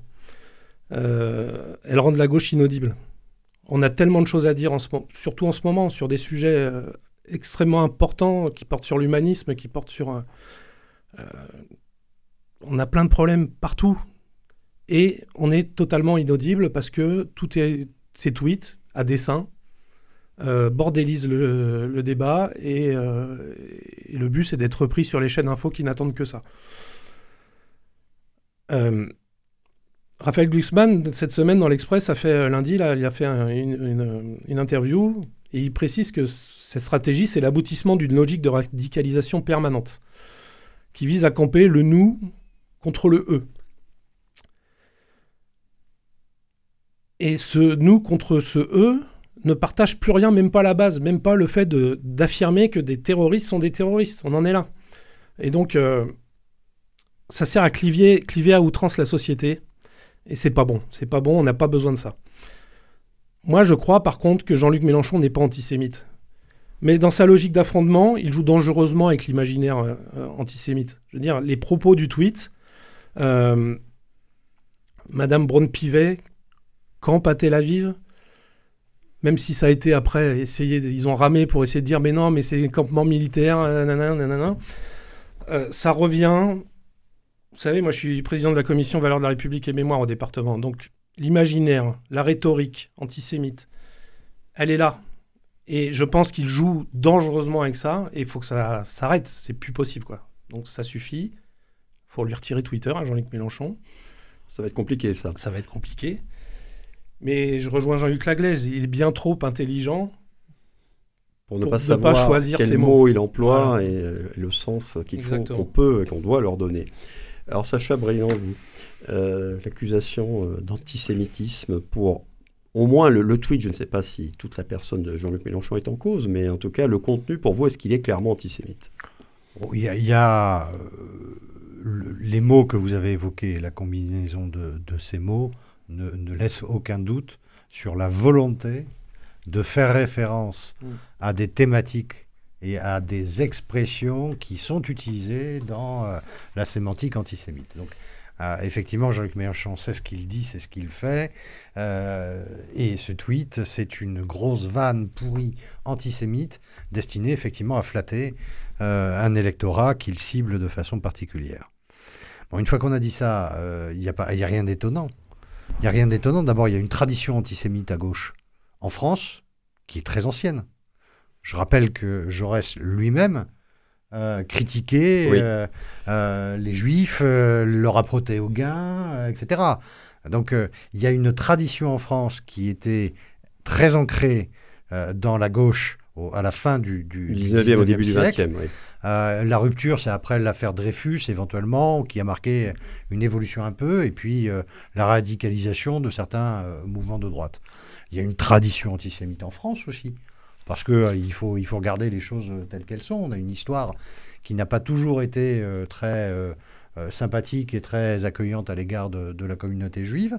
Euh, elles rendent la gauche inaudible. On a tellement de choses à dire, en ce, surtout en ce moment, sur des sujets euh, extrêmement importants qui portent sur l'humanisme, qui portent sur... Euh, on a plein de problèmes partout. Et on est totalement inaudible parce que tout est, ces tweets à dessein euh, bordélisent le, débat euh, et, le but c'est d'être repris sur les chaînes info qui n'attendent que ça. Euh, Raphaël Glucksmann, cette semaine dans l'Express, a fait lundi, là, il a fait une, une, interview et il précise que cette stratégie, c'est l'aboutissement d'une logique de radicalisation permanente qui vise à camper le nous contre le eux. Et ce nous contre ce eux ne partage plus rien, même pas la base, même pas le fait d'affirmer que des terroristes sont des terroristes. On en est là. Et donc, euh, ça sert à cliver, à outrance la société. Et c'est pas bon. C'est pas bon, on n'a pas besoin de ça. Moi, je crois par contre que Jean-Luc Mélenchon n'est pas antisémite. Mais dans sa logique d'affrontement, il joue dangereusement avec l'imaginaire euh, euh, antisémite. Je veux dire, les propos du tweet, Madame Braun-Pivet, Camp à Tel Aviv, même si ça a été après, essayer, ils ont ramé pour essayer de dire mais non, mais c'est un campement militaire, nanana, euh, ça revient. Vous savez, moi je suis président de la commission Valeurs de la République et Mémoire au département. Donc l'imaginaire, la rhétorique antisémite, elle est là. Et je pense qu'il joue dangereusement avec ça et il faut que ça s'arrête. C'est plus possible quoi. Donc ça suffit. Il faut lui retirer Twitter à Jean-Luc Mélenchon. Ça va être compliqué ça. Ça va être compliqué. Mais je rejoins Jean-Luc Laglaise, il est bien trop intelligent pour ne pas savoir choisir quels mots, il emploie et, euh, le sens qu'il faut, qu'on peut et qu'on doit leur donner. Alors Sacha Briand, euh, l'accusation euh, d'antisémitisme pour au moins le, tweet, je ne sais pas si toute la personne de Jean-Luc Mélenchon est en cause, mais en tout cas le contenu pour vous, est-ce qu'il est clairement antisémite? Il y a, les mots que vous avez évoqués, la combinaison de, de ces mots ne, laisse aucun doute sur la volonté de faire référence mm. à des thématiques et à des expressions qui sont utilisées dans euh, la sémantique antisémite. Donc, euh, effectivement, Jean-Luc Mélenchon sait ce qu'il dit, c'est ce qu'il fait. Euh, et ce tweet, c'est une grosse vanne pourrie antisémite destinée effectivement à flatter un électorat qu'il cible de façon particulière. Bon, une fois qu'on a dit ça, il n'y a, a rien d'étonnant. Il n'y a rien d'étonnant. D'abord, il y a une tradition antisémite à gauche en France qui est très ancienne. Je rappelle que Jaurès lui-même euh, critiquait euh, euh, les juifs, leur apprêtait au gain, etc. Donc il y a une tradition en France qui était très ancrée dans la gauche à la fin du, du, 19e, au début du 20e. Oui. Euh, la rupture, c'est après l'affaire Dreyfus, éventuellement, qui a marqué une évolution un peu, et puis euh, la radicalisation de certains euh, mouvements de droite. Il y a une tradition antisémite en France aussi, parce qu'il faut, il faut regarder les choses telles qu'elles sont. On a une histoire qui n'a pas toujours été très sympathique et très accueillante à l'égard de, de, la communauté juive.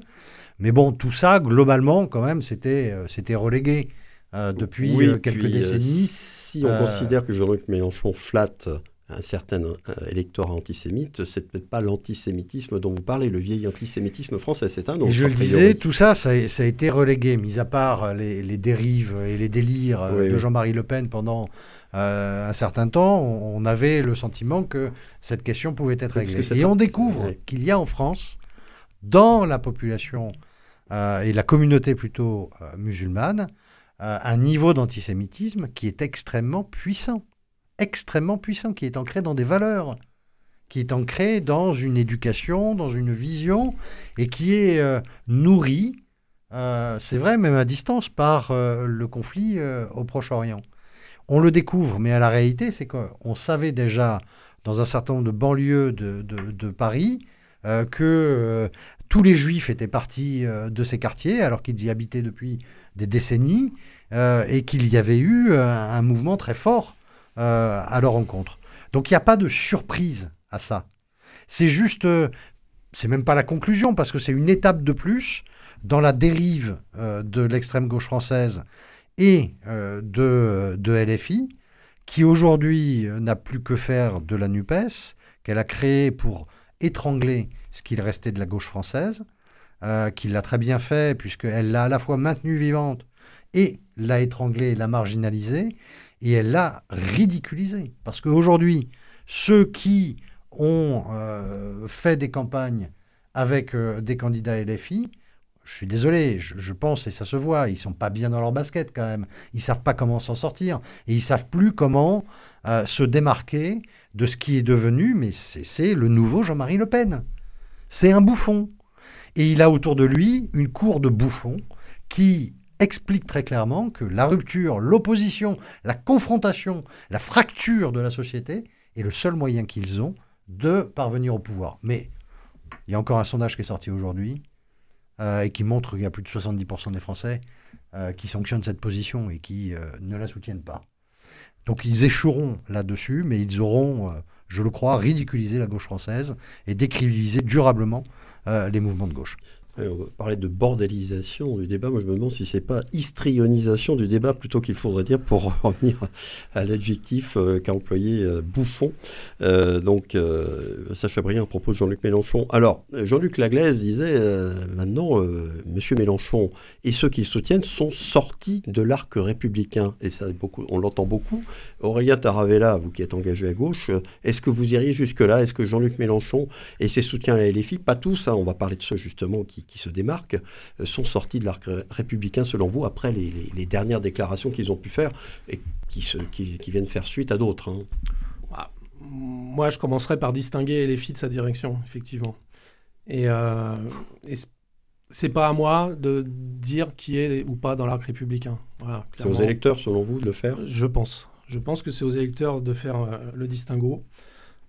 Mais bon, tout ça, globalement, quand même, c'était relégué. Euh, depuis euh, quelques euh, décennies. si on considère que Jean-Luc Mélenchon flatte un certain électorat antisémite, c'est peut-être pas l'antisémitisme dont vous parlez, le vieil antisémitisme français, c'est un autre. je le disais, tout ça, ça a, été relégué, mis à part les, dérives et les délires de Jean-Marie Le Pen pendant un certain temps, on, avait le sentiment que cette question pouvait être réglée. Et on découvre qu'il y a en France, dans la population et la communauté plutôt musulmane, euh, un niveau d'antisémitisme qui est extrêmement puissant, extrêmement puissant, qui est ancré dans des valeurs, qui est ancrée dans une éducation, dans une vision, et qui est euh, nourrie, euh, c'est vrai, même à distance, par le conflit au Proche-Orient. On le découvre, mais à la réalité, c'est qu'on savait déjà dans un certain nombre de banlieues de, Paris que tous les juifs étaient partis de ces quartiers, alors qu'ils y habitaient depuis des décennies, et qu'il y avait eu un mouvement très fort à leur encontre. Donc il n'y a pas de surprise à ça. C'est juste, euh, c'est même pas la conclusion, parce que c'est une étape de plus dans la dérive euh, de l'extrême gauche française et euh, de, de LFI, qui aujourd'hui n'a plus que faire de la NUPES, qu'elle a créée pour étrangler ce qu'il restait de la gauche française, qu'il l'a très bien fait, puisqu'elle l'a à la fois maintenue vivante et l'a étranglée, l'a marginalisée, et elle l'a ridiculisée. Parce qu'aujourd'hui, ceux qui ont euh, fait des campagnes avec euh, des candidats LFI, je suis désolé, je, pense, et ça se voit, ils sont pas bien dans leur basket quand même. Ils savent pas comment s'en sortir. Et ils savent plus comment euh, se démarquer de ce qui est devenu, mais c'est le nouveau Jean-Marie Le Pen. C'est un bouffon. Et il a autour de lui une cour de bouffons qui explique très clairement que la rupture, l'opposition, la confrontation, la fracture de la société est le seul moyen qu'ils ont de parvenir au pouvoir. Mais il y a encore un sondage qui est sorti aujourd'hui euh, et qui montre qu'il y a plus de 70% des Français euh, qui sanctionnent cette position et qui euh, ne la soutiennent pas. Donc ils échoueront là-dessus, mais ils auront, je le crois, ridiculisé la gauche française et décrivilisé durablement les mouvements de gauche. On va parler de bordélisation du débat. Moi, je me demande si c'est pas histrionisation du débat plutôt qu'il faudrait dire pour revenir à l'adjectif euh, qu'a employé euh, Bouffon. Euh, donc, Sacha Briand à propos de Jean-Luc Mélenchon. Alors, Jean-Luc Laglaise disait maintenant, Monsieur Mélenchon et ceux qui le soutiennent sont sortis de l'arc républicain. Et ça, on l'entend beaucoup. Aurélien Taravella, vous qui êtes engagé à gauche, est-ce que vous iriez jusque-là? Est-ce que Jean-Luc Mélenchon et ses soutiens à la LFI, pas tous, hein, on va parler de ceux justement qui qui, se démarquent euh, sont sortis de l'arc républicain, selon vous, après les, dernières déclarations qu'ils ont pu faire et qui, se, qui, viennent faire suite à d'autres hein? Bah, Moi, je commencerai par distinguer les filles de sa direction, effectivement. Et, euh, c'est pas à moi de dire qui est ou pas dans l'arc républicain. c'est aux électeurs, selon vous, de le faire? Je pense. Je pense que c'est aux électeurs de faire euh, le distinguo.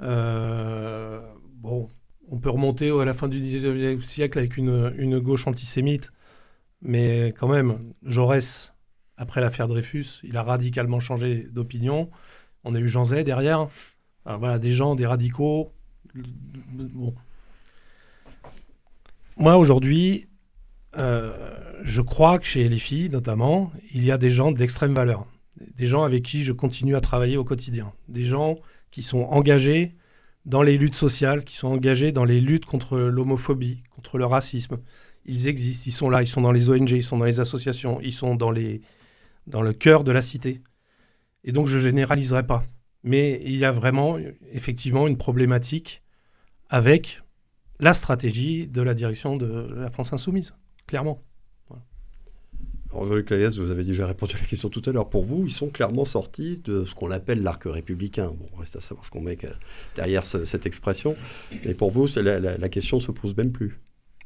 Euh, bon, on peut remonter à la fin du XIXe siècle avec une, gauche antisémite, mais quand même, Jaurès, après l'affaire Dreyfus, il a radicalement changé d'opinion. On a eu Jean Zay derrière. voilà, des gens, des radicaux. Moi, aujourd'hui, euh, je crois que chez les filles, notamment, il y a des gens d'extrême valeur. Des gens avec qui je continue à travailler au quotidien. Des gens qui sont engagés dans les luttes sociales, qui sont engagés dans les luttes contre l'homophobie, contre le racisme. Ils existent, ils sont là, ils sont dans les ONG, ils sont dans les associations, ils sont dans, les, dans le cœur de la cité. Et donc je généraliserai pas. Mais il y a vraiment effectivement une problématique avec la stratégie de la direction de la France insoumise, clairement. Jean-Luc vous avez déjà répondu à la question tout à l'heure. Pour vous, ils sont clairement sortis de ce qu'on appelle l'arc républicain. Bon, reste à savoir ce qu'on met derrière cette expression. Mais pour vous, la, la, question se pose même plus.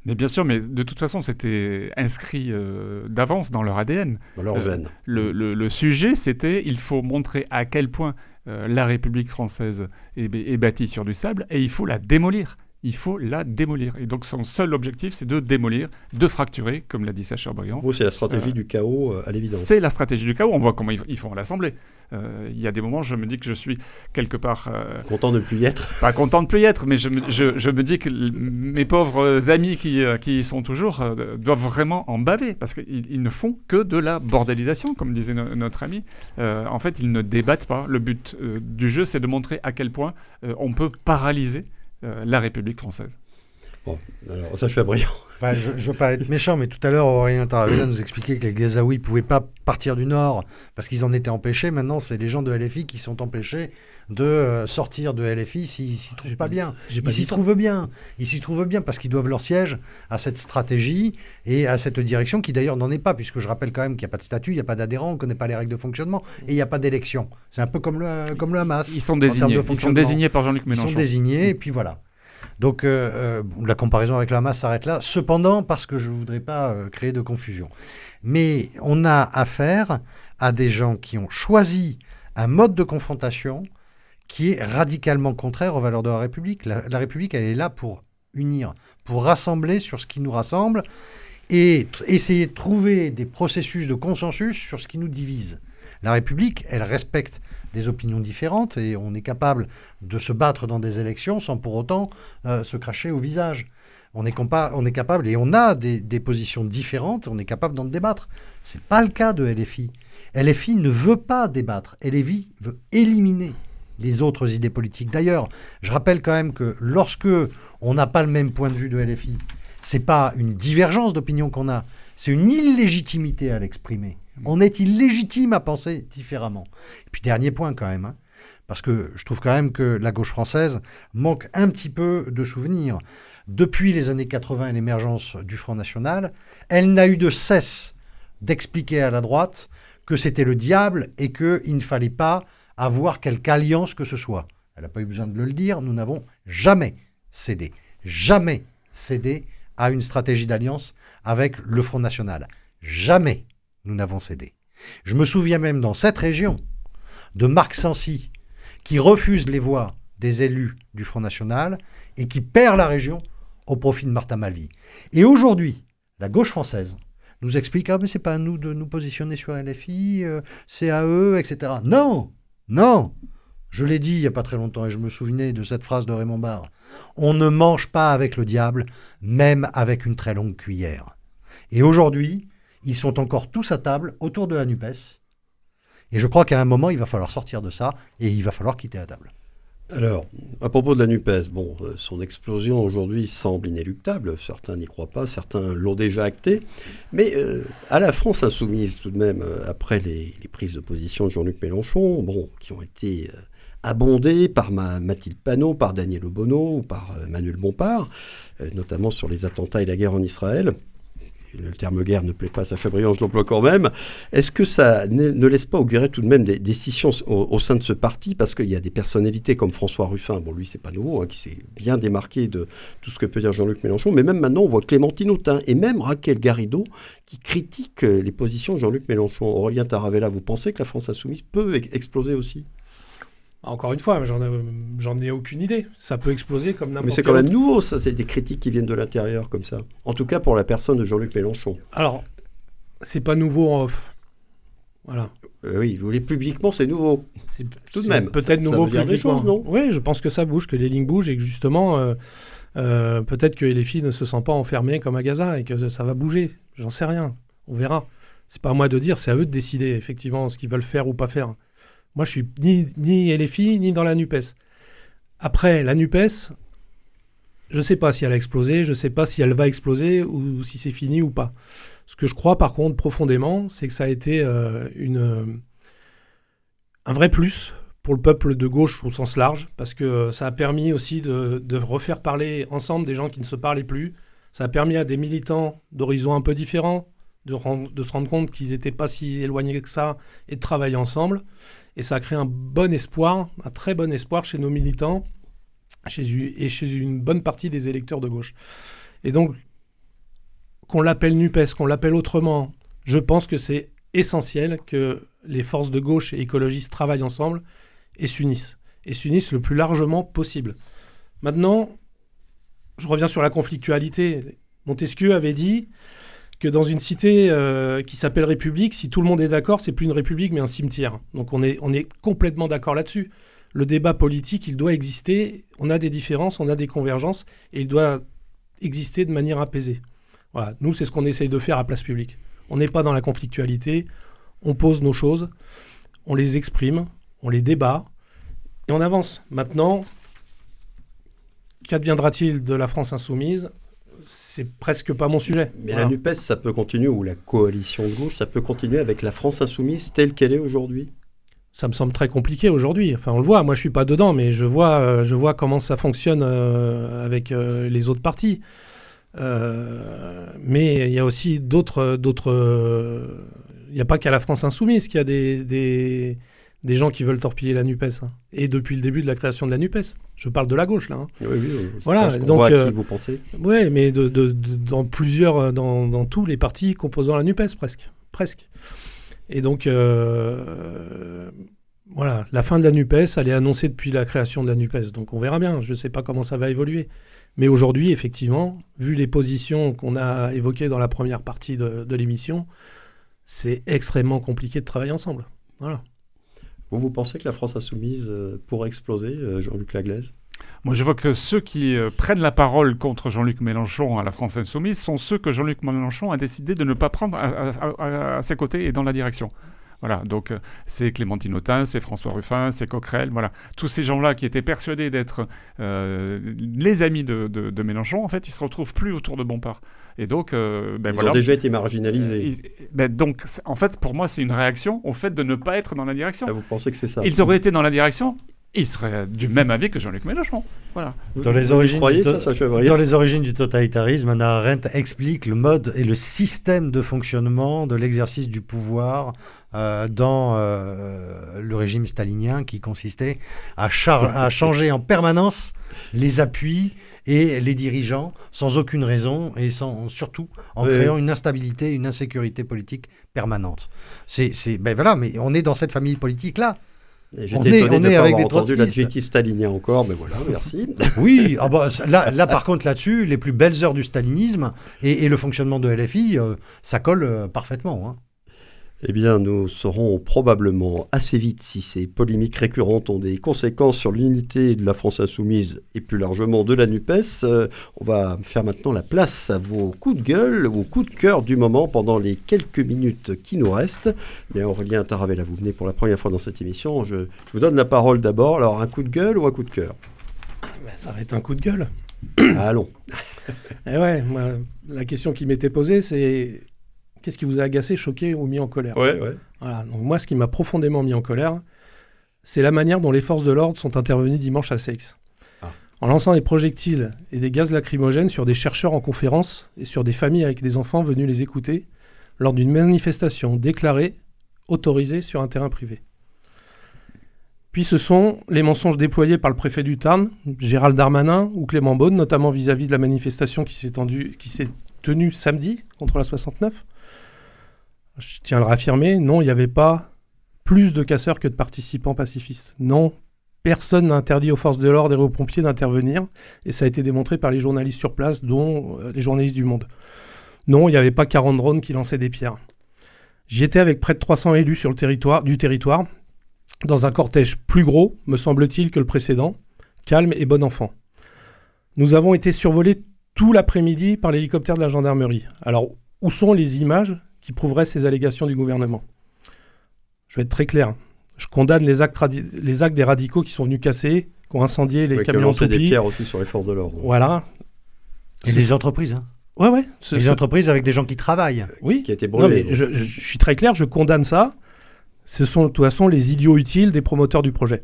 Mais bien sûr, mais de toute façon, c'était inscrit euh, d'avance dans leur ADN. Dans leur gène. le, le, sujet, c'était il faut montrer à quel point euh, la République française est, est, bâtie sur du sable et il faut la démolir il faut la démolir. Et donc son seul objectif, c'est de démolir, de fracturer, comme l'a dit Sacha Briand. c'est la stratégie euh, du chaos euh, à l'évidence. C'est la stratégie du chaos. On voit comment ils, font l'Assemblée. Euh, il y a des moments, je me dis que je suis quelque part... content de ne plus y être Pas content de ne plus y être, mais je me, dis que mes pauvres amis qui, qui y sont toujours doivent vraiment en baver, parce qu'ils ne font que de la bordélisation, comme disait notre ami. en fait, ils ne débattent pas. Le but du jeu, c'est de montrer à quel point on peut paralyser la République française. Bon, alors ça, je suis brillant. je ne veux pas être méchant, mais tout à l'heure, Aurélien Taravella nous expliquait que les Gazaouis ne pouvaient pas partir du Nord parce qu'ils en étaient empêchés. Maintenant, c'est les gens de LFI qui sont empêchés de euh, sortir de LFI s'ils s'y trouvent pas, bien. Ils s'y trouvent bien. Ils s'y trouvent bien parce qu'ils doivent leur siège à cette stratégie et à cette direction qui d'ailleurs n'en est pas, puisque je rappelle quand même qu'il n'y a pas de statut, il n'y a pas d'adhérent, on ne connaît pas les règles de fonctionnement et il n'y a pas d'élection. C'est un peu comme le, comme le Hamas. Ils sont désignés. Ils sont désignés par Jean-Luc Mélenchon. Ils sont désignés et puis voilà. Donc euh, euh, la comparaison avec le Hamas s'arrête là. Cependant, parce que je ne voudrais pas créer de confusion. Mais on a affaire à des gens qui ont choisi un mode de confrontation qui est radicalement contraire aux valeurs de la République. La, République, elle est là pour unir, pour rassembler sur ce qui nous rassemble et essayer de trouver des processus de consensus sur ce qui nous divise. La République, elle respecte des opinions différentes et on est capable de se battre dans des élections sans pour autant euh, se cracher au visage. On est, capable, et on a des, positions différentes, on est capable d'en débattre. Ce n'est pas le cas de LFI. LFI ne veut pas débattre. LFI veut éliminer les autres idées politiques. D'ailleurs, je rappelle quand même que lorsque on n'a pas le même point de vue de LFI, c'est pas une divergence d'opinion qu'on a, c'est une illégitimité à l'exprimer. On est illégitime à penser différemment. Et puis dernier point quand même, hein, parce que je trouve quand même que la gauche française manque un petit peu de souvenirs. Depuis les années 80 et l'émergence du Front National, elle n'a eu de cesse d'expliquer à la droite que c'était le diable et qu'il ne fallait pas avoir quelque alliance que ce soit. Elle n'a pas eu besoin de le dire, nous n'avons jamais cédé, jamais cédé à une stratégie d'alliance avec le Front National. Jamais nous n'avons cédé. Je me souviens même dans cette région de Marc Sancy, qui refuse les voix des élus du Front National et qui perd la région au profit de Martin Malvy. Et aujourd'hui, la gauche française nous explique ah mais c'est pas à nous de nous positionner sur LFI, euh, c'est à eux, etc. Non, non Je l'ai dit il n'y a pas très longtemps et je me souvenais de cette phrase de Raymond Barre. On ne mange pas avec le diable, même avec une très longue cuillère. Et aujourd'hui, ils sont encore tous à table autour de la NUPES. Et je crois qu'à un moment, il va falloir sortir de ça et il va falloir quitter la table. Alors, à propos de la NUPES, bon, euh, son explosion aujourd'hui semble inéluctable. Certains n'y croient pas, certains l'ont déjà acté. Mais euh, à la France insoumise, tout de même, euh, après les, prises de position de Jean-Luc Mélenchon, bon, qui ont été abondées par Mathilde Panot, par Daniel Obono par Manuel Bompard, notamment sur les attentats et la guerre en Israël, le terme guerre ne plaît pas à sa je l'emploie quand même. Est-ce que ça ne, laisse pas augurer tout de même des décisions au, sein de ce parti? Parce qu'il y a des personnalités comme François Ruffin, bon lui c'est pas nouveau, hein, qui s'est bien démarqué de tout ce que peut dire Jean-Luc Mélenchon, mais même maintenant on voit Clémentine Autain et même Raquel Garrido qui critiquent les positions de Jean-Luc Mélenchon. Aurélien Taravella, vous pensez que la France insoumise peut exploser aussi? Encore une fois, j'en ai aucune idée. Ça peut exploser comme n'importe Mais c'est quand même nouveau, ça. C'est des critiques qui viennent de l'intérieur, comme ça. En tout cas, pour la personne de Jean-Luc Mélenchon. Alors, c'est pas nouveau en off. Voilà. Euh, oui, vous voulez publiquement, c'est nouveau. C'est tout de même. Peut-être nouveau publiquement. non oui, je pense que ça bouge, que les lignes bougent et que justement, euh, euh, peut-être que les filles ne se sentent pas enfermées comme à Gaza et que ça va bouger. J'en sais rien. On verra. C'est pas à moi de dire, c'est à eux de décider effectivement ce qu'ils veulent faire ou pas faire. Moi, je suis ni, ni LFI, ni dans la NUPES. Après, la NUPES, je ne sais pas si elle a explosé, je ne sais pas si elle va exploser ou si c'est fini ou pas. Ce que je crois, par contre, profondément, c'est que ça a été euh, une, un vrai plus pour le peuple de gauche au sens large, parce que ça a permis aussi de, de refaire parler ensemble des gens qui ne se parlaient plus. Ça a permis à des militants d'horizons un peu différents de, de se rendre compte qu'ils n'étaient pas si éloignés que ça et de travailler ensemble. Et ça a créé un bon espoir, un très bon espoir chez nos militants chez, et chez une bonne partie des électeurs de gauche. Et donc, qu'on l'appelle NUPES, qu'on l'appelle autrement, je pense que c'est essentiel que les forces de gauche et écologistes travaillent ensemble et s'unissent. Et s'unissent le plus largement possible. Maintenant, je reviens sur la conflictualité. Montesquieu avait dit que dans une cité euh, qui s'appelle République, si tout le monde est d'accord, c'est plus une république mais un cimetière. Donc on est, on est complètement d'accord là-dessus. Le débat politique, il doit exister. On a des différences, on a des convergences et il doit exister de manière apaisée. Voilà, nous c'est ce qu'on essaye de faire à place publique. On n'est pas dans la conflictualité, on pose nos choses, on les exprime, on les débat et on avance. Maintenant, qu'adviendra-t-il de la France insoumise? C'est presque pas mon sujet. Mais la NUPES, ça peut continuer, ou la coalition de gauche, ça peut continuer avec la France insoumise telle qu'elle est aujourd'hui ça me semble très compliqué aujourd'hui. Enfin, on le voit. Moi, je suis pas dedans, mais je vois, euh, je vois comment ça fonctionne euh, avec euh, les autres partis. mais il y a aussi d'autres, d'autres. Il n'y a pas qu'à la France insoumise qu'il y a des, des, des, gens qui veulent torpiller la Nupes. Hein. Et depuis le début de la création de la Nupes, je parle de la gauche là. Hein. Oui, oui. Voilà. donc, voit qui vous pensez Oui, mais de, de, dans plusieurs, dans, dans, tous les partis composant la Nupes, presque, presque. Et donc, euh, voilà, la fin de la NUPES, elle est annoncée depuis la création de la NUPES. Donc on verra bien, je ne sais pas comment ça va évoluer. Mais aujourd'hui, effectivement, vu les positions qu'on a évoquées dans la première partie de, l'émission, c'est extrêmement compliqué de travailler ensemble. Voilà. Vous, vous pensez que la France insoumise euh, pourrait exploser, euh, Jean-Luc Laglaise? Moi, je vois que ceux qui prennent la parole contre Jean-Luc Mélenchon à la France Insoumise sont ceux que Jean-Luc Mélenchon a décidé de ne pas prendre à, ses côtés et dans la direction. Voilà, donc euh, c'est Clémentine Autain, c'est François Ruffin, c'est Coquerel, voilà. Tous ces gens-là qui étaient persuadés d'être euh, les amis de, de, Mélenchon, en fait, ils se retrouvent plus autour de Bompard. Et donc, euh, ben ils ont déjà été marginalisés. Ben donc, en fait, pour moi, c'est une réaction au fait de ne pas être dans la direction. Ah, vous pensez que c'est ça Ils auraient été dans la direction, il serait du même avis que Jean-Luc Mélenchon. Voilà. Dans les, origines du dans les origines du totalitarisme, Anna Arendt explique le mode et le système de fonctionnement de l'exercice du pouvoir euh, dans euh, le régime stalinien qui consistait à, à changer en permanence les appuis et les dirigeants sans aucune raison et sans, surtout en créant une instabilité, une insécurité politique permanente. C'est, ben voilà, mais on est dans cette famille politique-là. J'étais étonné de ne pas avoir entendu l'adjectif stalinien encore, mais voilà, merci. oui, ah bah, là, là, par contre, là-dessus, les plus belles heures du stalinisme et, le fonctionnement de LFI, euh, ça colle euh, parfaitement. Hein. Eh bien, nous saurons probablement assez vite si ces polémiques récurrentes ont des conséquences sur l'unité de la France insoumise et plus largement de la NUPES. Euh, on va faire maintenant la place à vos coups de gueule ou coups de cœur du moment pendant les quelques minutes qui nous restent. Bien, Aurélien Taravella, vous venez pour la première fois dans cette émission. Je, vous donne la parole d'abord. Alors, un coup de gueule ou un coup de cœur? Ben, Ça va être un coup de gueule. Allons. eh ouais, la question qui m'était posée, c'est Qu'est-ce qui vous a agacé, choqué ou mis en colère ouais, ouais. Voilà. Donc moi, ce qui m'a profondément mis en colère, c'est la manière dont les forces de l'ordre sont intervenues dimanche à Seix. Ah. En lançant des projectiles et des gaz lacrymogènes sur des chercheurs en conférence et sur des familles avec des enfants venus les écouter lors d'une manifestation déclarée, autorisée sur un terrain privé. Puis ce sont les mensonges déployés par le préfet du Tarn, Gérald Darmanin ou Clément Beaune, notamment vis-à-vis de la manifestation qui s'est tenue samedi contre la 69, je tiens à le réaffirmer, non, il n'y avait pas plus de casseurs que de participants pacifistes. Non, personne n'a interdit aux forces de l'ordre et aux pompiers d'intervenir, et ça a été démontré par les journalistes sur place, dont euh, les journalistes du Monde. Non, il n'y avait pas 40 drones qui lançaient des pierres. J'y étais avec près de 300 élus sur le territoire, du territoire, dans un cortège plus gros, me semble-t-il, que le précédent, calme et bon enfant. Nous avons été survolés tout l'après-midi par l'hélicoptère de la gendarmerie. Alors, où sont les images? Qui prouverait ces allégations du gouvernement. Je vais être très clair. Je condamne les actes, les actes des radicaux qui sont venus casser, qui ont incendié les camions qui ont des pierres aussi sur les forces de l'ordre. Voilà. Et les entreprises. Hein. Ouais, ouais. Les entreprises avec des gens qui travaillent. Oui. Qui a été brûlé. je, je, suis très clair, je condamne ça. Ce sont de toute façon les idiots utiles des promoteurs du projet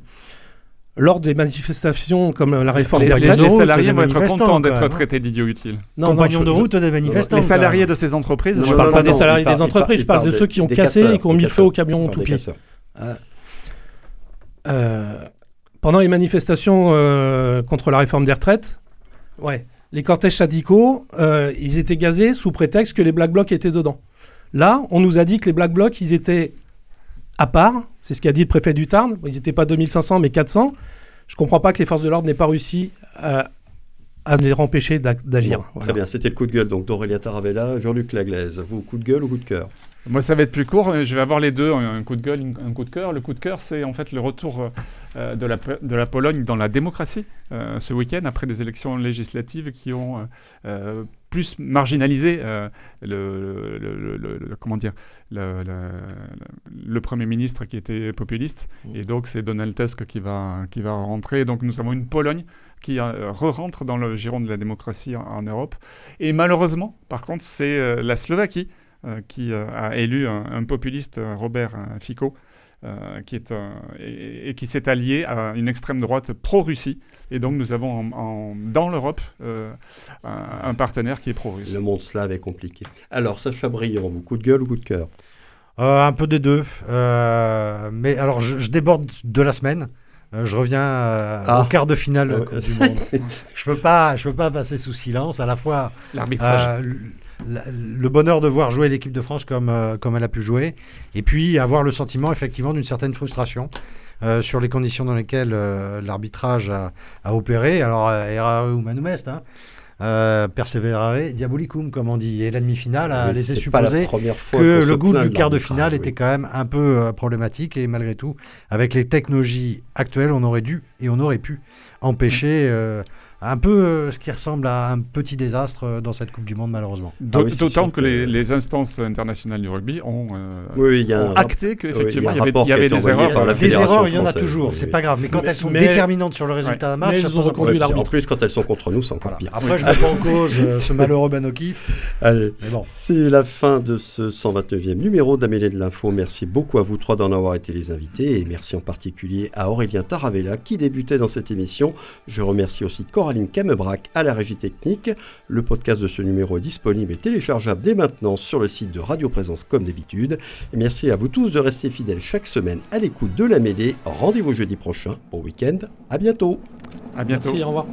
lors des manifestations comme la réforme des retraites, les, salariés vont être contents d'être traités d'idiots utiles. Non, Compagnons de route des manifestants. Les salariés de ces entreprises. je ne parle pas des salariés des entreprises, je parle de ceux qui ont cassé et qui ont mis le feu au camion tout pied. Euh, euh, pendant les manifestations euh, contre la réforme des retraites, ouais, les cortèges syndicaux, ils étaient gazés sous prétexte que les Black Blocs étaient dedans. Là, on nous a dit que les Black Blocs, ils étaient à part. C'est ce qu'a dit le préfet du Tarn. Ils n'étaient pas 2500, mais 400. Je ne comprends pas que les forces de l'ordre n'aient pas réussi à, les empêcher d'agir. Très bien, c'était le coup de gueule donc d'Aurélia Taravella, Jean-Luc Laglaise. Vous, coup de gueule ou coup de cœur? Moi, ça va être plus court. Je vais avoir les deux, un coup de gueule, un coup de cœur. Le coup de cœur, c'est en fait le retour euh, de, la, de la Pologne dans la démocratie euh, ce week-end, après des élections législatives qui ont euh, plus marginalisé le, le, comment dire, le, Premier ministre qui était populiste. Mmh. Et donc, c'est Donald Tusk qui va, qui va rentrer. Donc, nous avons une Pologne qui re-rentre dans le giron de la démocratie en, Europe. Et malheureusement, par contre, c'est la Slovaquie qui a élu un, populiste, Robert Fico, qui est, et, qui s'est allié à une extrême droite pro-Russie. Et donc nous avons dans l'Europe un, partenaire qui est pro-russe. Le monde slave est compliqué. Alors Sacha Briand, vous coup de gueule ou coup de cœur? Un peu des deux. mais alors je, déborde de la semaine. je reviens au ah. quart de finale du monde. je peux pas, je peux pas passer sous silence à la fois l'arbitrage le bonheur de voir jouer l'équipe de France comme, euh, comme elle a pu jouer, et puis avoir le sentiment effectivement d'une certaine frustration euh, sur les conditions dans lesquelles euh, l'arbitrage a, opéré. Alors, errare ou manumest, hein, perseverare diabolicum, comme on dit. Et la demi-finale a laissé supposer que le goût du quart de finale était quand même un peu problématique. Et malgré tout, avec les technologies actuelles, on aurait dû et on aurait pu empêcher un peu euh, ce qui ressemble à un petit désastre euh, dans cette Coupe du Monde, malheureusement. Ah d'autant que, les, instances internationales du rugby ont, euh, acté qu'effectivement, il y, avait, des erreurs. des erreurs, il y en a toujours, c'est pas grave. Mais quand elles sont déterminantes sur le résultat d'un match, ça pose En plus, quand elles sont contre nous, c'est encore pire. Après, je mets pas en cause ce malheureux Banokif. Allez, c'est la fin de ce 129e numéro d'Amélie de l'Info. Merci beaucoup à vous trois d'en avoir été les invités et merci en particulier à Aurélien Taravella qui débutait dans cette émission. Je remercie aussi Coralie Caroline Camebrac à la régie technique. Le podcast de ce numéro est disponible et téléchargeable dès maintenant sur le site de Radio Présence comme d'habitude. Merci à vous tous de rester fidèles chaque semaine à l'écoute de la mêlée. Rendez-vous jeudi prochain. au week-end. À bientôt. À bientôt. Merci, au revoir.